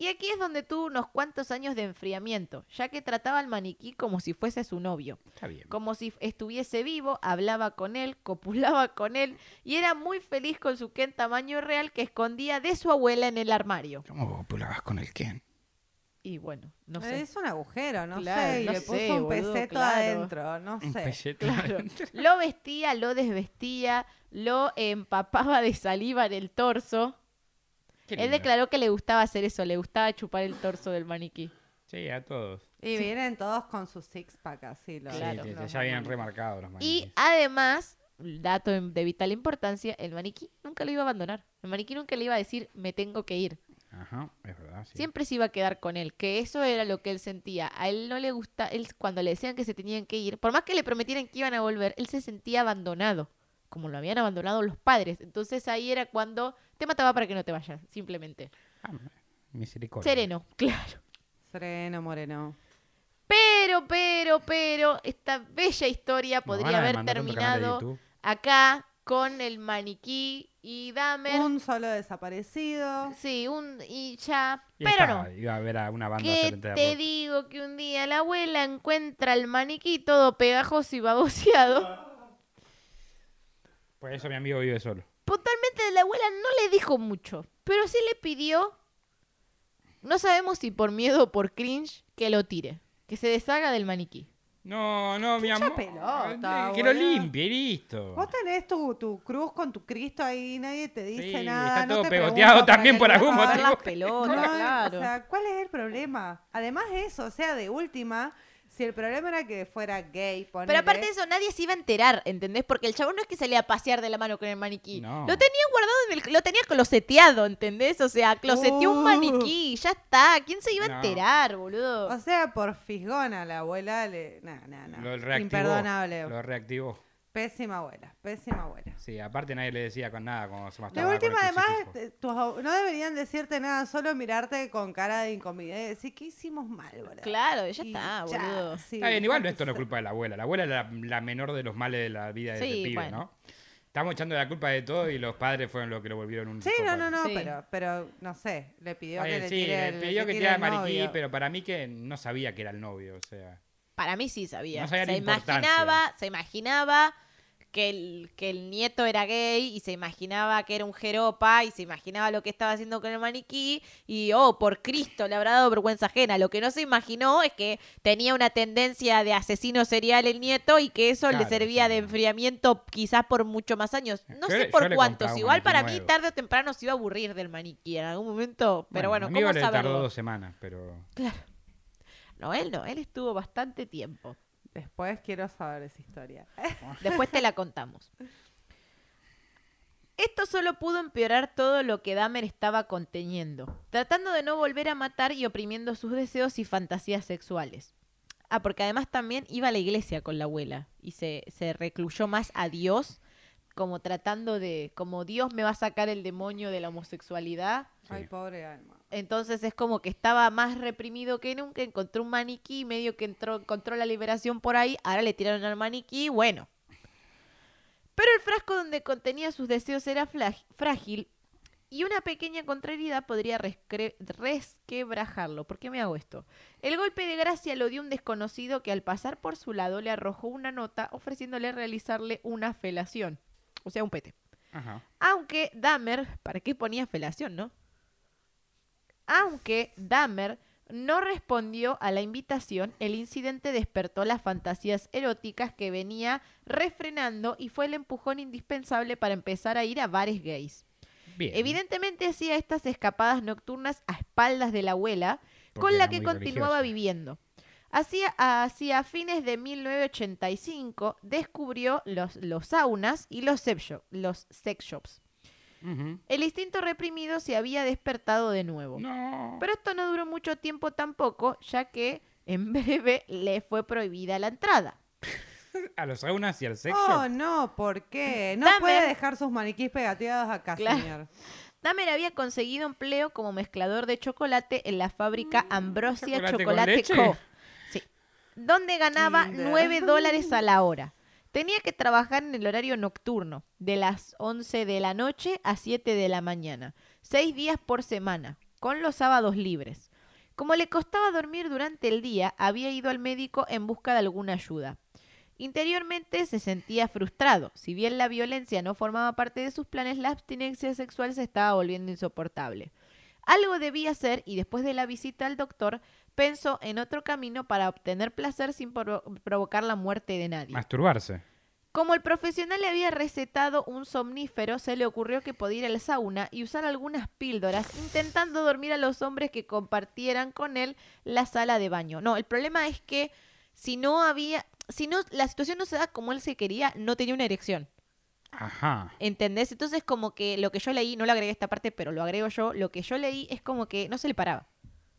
Y aquí es donde tuvo unos cuantos años de enfriamiento, ya que trataba al maniquí como si fuese su novio, Está bien. como si estuviese vivo, hablaba con él, copulaba con él y era muy feliz con su Ken tamaño real que escondía de su abuela en el armario. ¿Cómo copulabas con el Ken? Y bueno, no sé. Es un agujero, no Claro, sé. Y no le puso sé, un boludo, peseto claro. adentro, no Un sé. Claro. Lo vestía, lo desvestía, lo empapaba de saliva en el torso. Él declaró que le gustaba hacer eso, le gustaba chupar el torso del maniquí. Sí, a todos. Y vienen todos con sus six pack así. Los, Sí, Claro. sí, los ya maniquíes. remarcados los Y maniquíes. además, dato de vital importancia, el maniquí nunca lo iba a abandonar. El maniquí nunca le iba a decir, me tengo que ir. Ajá, es verdad. Sí. Siempre se iba a quedar con él, que eso era lo que él sentía. A él no le gusta, él cuando le decían que se tenían que ir, por más que le prometieran que iban a volver, él se sentía abandonado, como lo habían abandonado los padres. Entonces ahí era cuando te mataba para que no te vayas, simplemente. Ah, misericordia. Sereno, claro. Sereno, moreno. Pero, pero, pero, esta bella historia podría haber terminado acá con el maniquí y Dahmer. Un solo desaparecido. Sí, un y ya. Y pero estaba, no. Iba a ver a una banda ¿Qué excelente de te digo que un día la abuela encuentra el maniquí todo pegajoso y baboseado? Por eso mi amigo vive solo. Puntualmente la abuela no le dijo mucho, pero sí le pidió, no sabemos si por miedo o por cringe, que lo tire, que se deshaga del maniquí. No, no, mi Mucha amor. pelota, que lo boludo. limpie, y listo. Vos tenés tu, tu cruz con tu Cristo ahí, nadie te dice Sí, nada. está no todo te pegoteado también qué por algún vas a Ver dar motivo. las pelotas, No, claro. O sea, ¿cuál es el problema? Además de eso, o sea, de última, Si el problema era que fuera gay, ponele, Pero aparte de eso, nadie se iba a enterar, ¿entendés? Porque el chabón no es que salía a pasear de la mano con el maniquí. No. Lo tenía guardado en el... Lo tenía closeteado, ¿entendés? O sea, closeteó un Uh. maniquí, ya está. ¿Quién se iba a No. enterar, boludo? O sea, por fisgona la abuela le... No, no, no. Lo reactivó. Imperdonable. Lo reactivó. Pésima abuela, pésima abuela. Sí, aparte nadie le decía con nada cuando se De masturbaba. última, con el además, te- tus no deberían decirte nada, solo mirarte con cara de incomodidad y decir, ¿qué hicimos mal, boludo? Claro, ya Y está, ya, boludo. sí, Está bien, igual no, esto no es culpa de la abuela. La abuela es la, la menor de los males de la vida de Sí, pibe, bueno. ¿no? Estamos echando la culpa de todo y los padres fueron los que lo volvieron un Sí, no, no, no, Sí. pero, pero no sé, le pidió que le sí, tire le el, pidió que tire tirara el novio. pero para mí que no sabía que era el novio, o sea. Para mí sí sabía. No sabía la se importancia. imaginaba, se imaginaba que el, que el nieto era gay y se imaginaba que era un jeropa y se imaginaba lo que estaba haciendo con el maniquí y, oh, por Cristo, le habrá dado vergüenza ajena. Lo que no se imaginó es que tenía una tendencia de asesino serial el nieto y que eso le Claro, servía de enfriamiento quizás por mucho más años. No Yo sé por cuántos. Igual para mí nuevo. tarde o temprano se iba a aburrir del maniquí en algún momento. Pero bueno, mí ¿cómo le tardó dos semanas, pero. No, él no, él estuvo bastante tiempo. Después quiero saber esa historia. Después te la contamos. Esto solo pudo empeorar todo lo que Dahmer estaba conteniendo, tratando de no volver a matar y oprimiendo sus deseos y fantasías sexuales. Ah, porque además también iba a la iglesia con la abuela y se, se recluyó más a Dios, como tratando de, como Dios me va a sacar el demonio de la homosexualidad. Ay, pobre alma. Entonces es como que estaba más reprimido que nunca, encontró un maniquí, medio que entró, encontró la liberación por ahí, ahora le tiraron al maniquí, bueno. Pero el frasco donde contenía sus deseos era frágil y una pequeña contrariedad podría resquebrajarlo. ¿Por qué me hago esto? El golpe de gracia lo dio un desconocido que al pasar por su lado le arrojó una nota ofreciéndole realizarle una felación. O sea, un pete. Ajá. Aunque Dahmer, ¿para qué ponía felación, no? Aunque Dahmer no respondió a la invitación, el incidente despertó las fantasías eróticas que venía refrenando y fue el empujón indispensable para empezar a ir a bares gays. Bien. Evidentemente hacía estas escapadas nocturnas a espaldas de la abuela, Porque con la que continuaba religiosa. viviendo. Hacia, hacia fines de 1985 descubrió los, los saunas y los sex, shop- los sex shops. El instinto reprimido se había despertado de nuevo. No. Pero esto no duró mucho tiempo tampoco, ya que en breve le fue prohibida la entrada. A los saunas y al sex Oh, shop. no, ¿por qué? No Dahmer- puede dejar sus maniquís pegateados acá, Claro. señor. Dahmer había conseguido empleo como mezclador de chocolate en la fábrica Ambrosia Mm, ¿chocolate con Chocolate? Co. Donde ganaba Kinder. 9 dólares a la hora. Tenía que trabajar en el horario nocturno, de las 11 de la noche a 7 de la mañana, seis días por semana, con los sábados libres. Como le costaba dormir durante el día, había ido al médico en busca de alguna ayuda. Interiormente se sentía frustrado. Si bien la violencia no formaba parte de sus planes, la abstinencia sexual se estaba volviendo insoportable. Algo debía hacer y después de la visita al doctor pensó en otro camino para obtener placer sin provo- provocar la muerte de nadie. Masturbarse. Como el profesional le había recetado un somnífero, se le ocurrió que podía ir al sauna y usar algunas píldoras, intentando dormir a los hombres que compartieran con él la sala de baño. No, el problema es que si no había, si no, la situación no se da como él se quería, no tenía una erección. Ajá. ¿Entendés? Entonces como que lo que yo leí, no lo agregué a esta parte, pero lo agrego yo, lo que yo leí es como que no se le paraba.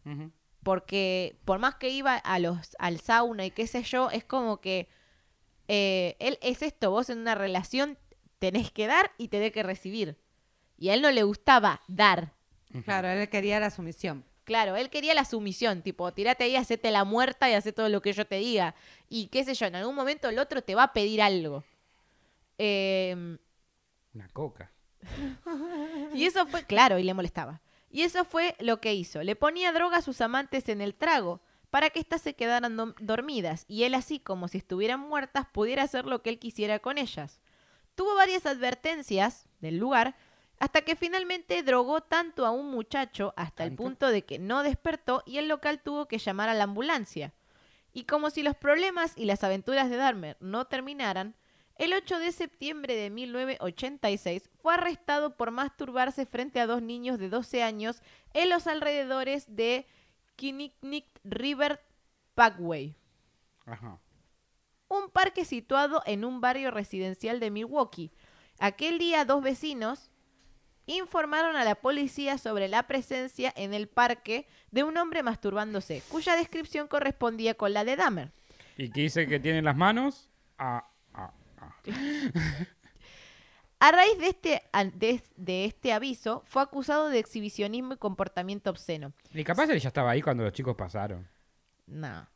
Ujú. Porque por más que iba a los, al sauna y qué sé yo, es como que eh, él es esto, vos en una relación tenés que dar y tenés que recibir. Y a él no le gustaba dar. Claro, él quería la sumisión. Claro, él quería la sumisión, tipo, tirate ahí, hacete la muerta y hacé todo lo que yo te diga. Y qué sé yo, en algún momento el otro te va a pedir algo. Eh, Una coca. Y eso fue, claro, y le molestaba. Y eso fue lo que hizo. Le ponía droga a sus amantes en el trago para que éstas se quedaran dormidas y él así, como si estuvieran muertas, pudiera hacer lo que él quisiera con ellas. Tuvo varias advertencias del lugar hasta que finalmente drogó tanto a un muchacho hasta el punto de que no despertó y el local tuvo que llamar a la ambulancia. Y como si los problemas y las aventuras de Dahmer no terminaran, el 8 de septiembre de 1986 fue arrestado por masturbarse frente a dos niños de 12 años en los alrededores de Kinnicknick River Parkway. Ajá. un parque situado en un barrio residencial de Milwaukee. Aquel día dos vecinos informaron a la policía sobre la presencia en el parque de un hombre masturbándose, cuya descripción correspondía con la de Dahmer. ¿Y qué dice que tiene en las manos? A raíz de este, de, de este aviso, fue acusado de exhibicionismo y comportamiento obsceno. Y capaz él ya estaba ahí cuando los chicos pasaron. No.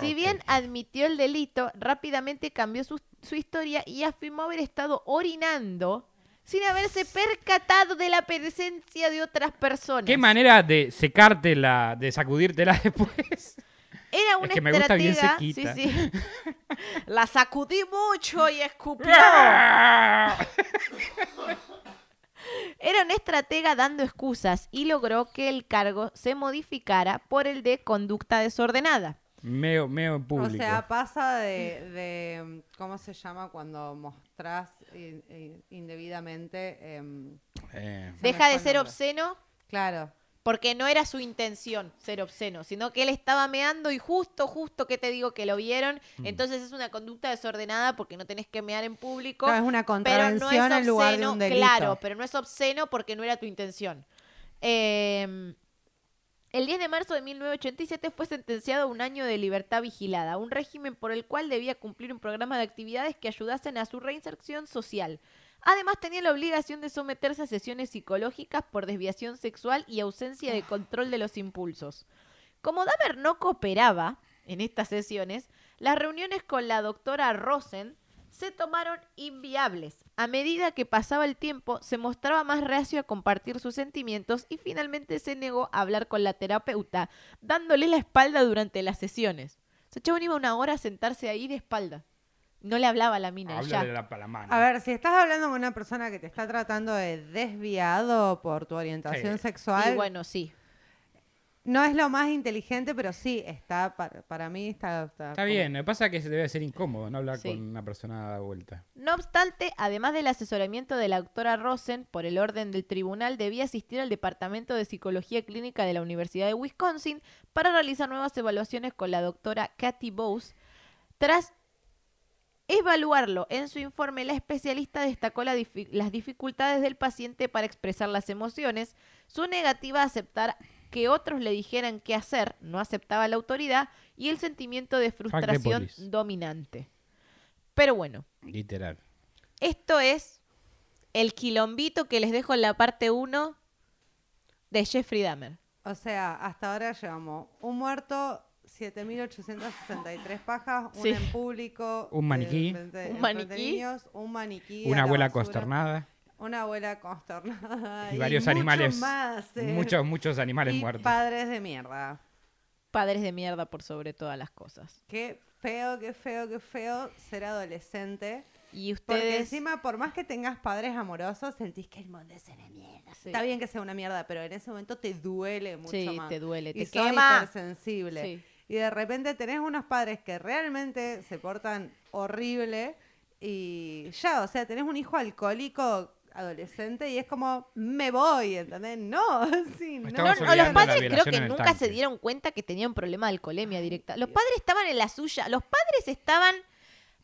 Si bien admitió el delito, rápidamente cambió su, su historia y afirmó haber estado orinando sin haberse percatado de la presencia de otras personas. ¿Qué manera de secártela, de sacudírtela después? Era una que me gusta bien estratega. sequita. Sí, sí. la sacudí mucho y escupió. Era una estratega dando excusas y logró que el cargo se modificara por el de conducta desordenada. meo, meo en público. O sea, pasa de, de, ¿cómo se llama cuando mostrás in- in- indebidamente? em, Eh, Se Deja de ser nombre. obsceno claro. Porque no era su intención ser obsceno, sino que él estaba meando y justo, justo que te digo que lo vieron, Mm. entonces es una conducta desordenada porque no tenés que mear en público. Claro, es una pero no contravención es en lugar de obsceno, un delito. claro, pero no es obsceno porque no era tu intención. Eh, el 10 de marzo de 1987 fue sentenciado a un año de libertad vigilada, un régimen por el cual debía cumplir un programa de actividades que ayudasen a su reinserción social. Además tenía la obligación de someterse a sesiones psicológicas por desviación sexual y ausencia de control de los impulsos. Como Dahmer no cooperaba en estas sesiones, las reuniones con la doctora Rosen se tomaron inviables. A medida que pasaba el tiempo, se mostraba más reacio a compartir sus sentimientos y finalmente se negó a hablar con la terapeuta, dándole la espalda durante las sesiones. O sea, iba una hora a sentarse ahí de espalda. No le hablaba a la mina, y ya. háblale la, la mano. A ver, si estás hablando con una persona que te está tratando de desviado por tu orientación Sí. sexual, Y bueno, sí. no es lo más inteligente, pero sí, está para, para mí está... Está, Está como- bien, lo que pasa que se debe ser incómodo no hablar Sí. con una persona de vuelta. No obstante, además del asesoramiento de la doctora Rosen, por el orden del tribunal, debía asistir al Departamento de Psicología Clínica de la Universidad de Wisconsin para realizar nuevas evaluaciones con la doctora Kathy Bowes. Tras evaluarlo en su informe, la especialista destacó la las dificultades del paciente para expresar las emociones, su negativa a aceptar que otros le dijeran qué hacer, no aceptaba la autoridad, y el sentimiento de frustración dominante. Pero bueno, Literal. esto es el quilombito que les dejo en la parte 1 de Jeffrey Dahmer. O sea, hasta ahora llevamos un muerto, 7.863 pajas, Sí. un en público, Un maniquí. eh, frente- Un de maniquí. niños, un maniquí. Una la abuela basura, consternada Una abuela consternada. y varios animales. Más, eh, Muchos, muchos animales y muertos. padres de mierda. Padres de mierda por sobre todas las cosas. Qué feo, qué feo, qué feo ser adolescente. Y Porque ustedes... encima, por más que tengas padres amorosos, sentís que el mundo es una mierda. Sí. Está bien que sea una mierda, pero en ese momento te duele mucho Sí, más. te duele, te quema. hipersensible. Sí. Y de repente tenés unos padres que realmente se portan horrible y ya, o sea, tenés un hijo alcohólico adolescente y es como, me voy, ¿entendés? No, sí, no. No, no, los padres creo que nunca tanque. se dieron cuenta que tenían problema de alcoholemia directa. Los padres estaban en la suya. Los padres estaban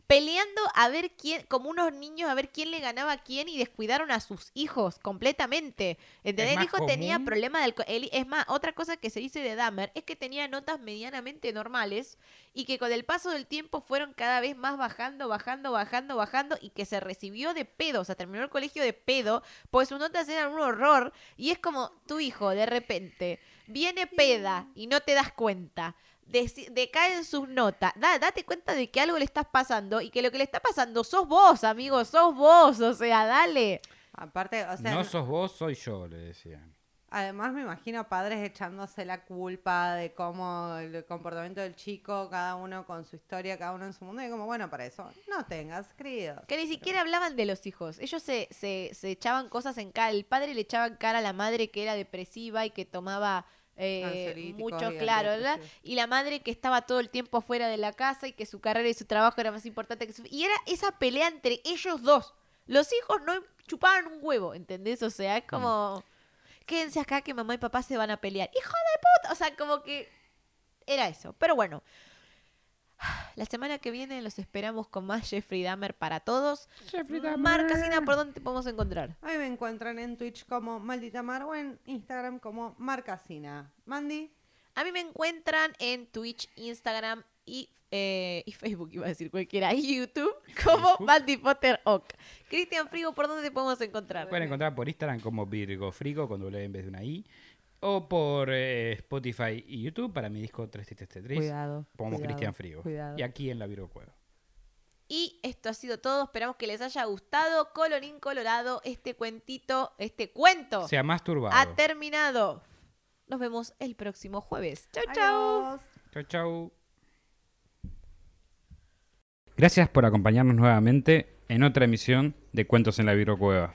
peleando a ver quién, como unos niños, a ver quién le ganaba a quién y descuidaron a sus hijos completamente. ¿Entendés? El hijo tenía problema de alcohol. Es más, otra cosa que se dice de Dahmer es que tenía notas medianamente normales y que con el paso del tiempo fueron cada vez más bajando, bajando, bajando, bajando y que se recibió de pedo, o sea, terminó el colegio de pedo, pues sus notas eran un horror y es como tu hijo de repente viene peda y no te das cuenta. Decaen sus notas. Da, date cuenta de que algo le estás pasando y que lo que le está pasando sos vos, amigo, sos vos. O sea, dale. Aparte, o sea, no sos vos, soy yo, le decían. además me imagino padres echándose la culpa de cómo el comportamiento del chico, cada uno con su historia, cada uno en su mundo, y como, bueno, para eso, no tengas críos. Que ni siquiera hablaban de los hijos. Ellos se, se, se echaban cosas en cara. El padre le echaba en cara a la madre que era depresiva y que tomaba eh, mucho, claro, ¿verdad? Y la madre que estaba todo el tiempo afuera de la casa y que su carrera y su trabajo era más importante que su... Y era esa pelea entre ellos dos. Los hijos no chupaban un huevo, ¿entendés? O sea, es como... Quédense acá que mamá y papá se van a pelear. ¡Hijo de puta! O sea, como que... Era eso. Pero bueno. La semana que viene los esperamos con más Jeffrey Dahmer para todos. Marcasina, ¿por dónde te podemos encontrar? A mí me encuentran en Twitch como Maldita Mar o en Instagram como Marcasina. Mandy, A mí me encuentran en Twitch, Instagram y, eh, y Facebook, iba a decir cualquiera, y YouTube como Facebook. Mandy Potter Ock. Cristian Frigo, ¿por dónde te podemos encontrar? Pueden encontrar por Instagram como Virgo Frigo con doble E en vez de una I. O por eh, Spotify y YouTube para mi disco 3733. Cuidado, Como cuidado, Cristian Frigo. cuidado. Y aquí en la Virgo Cueva. Y esto ha sido todo. Esperamos que les haya gustado. Colorín colorado, este cuentito, este cuento Sea más turbado. ha terminado. Nos vemos el próximo jueves. Chau, chau. Chau, chau. Gracias por acompañarnos nuevamente en otra emisión de Cuentos en la Virgo Cueva.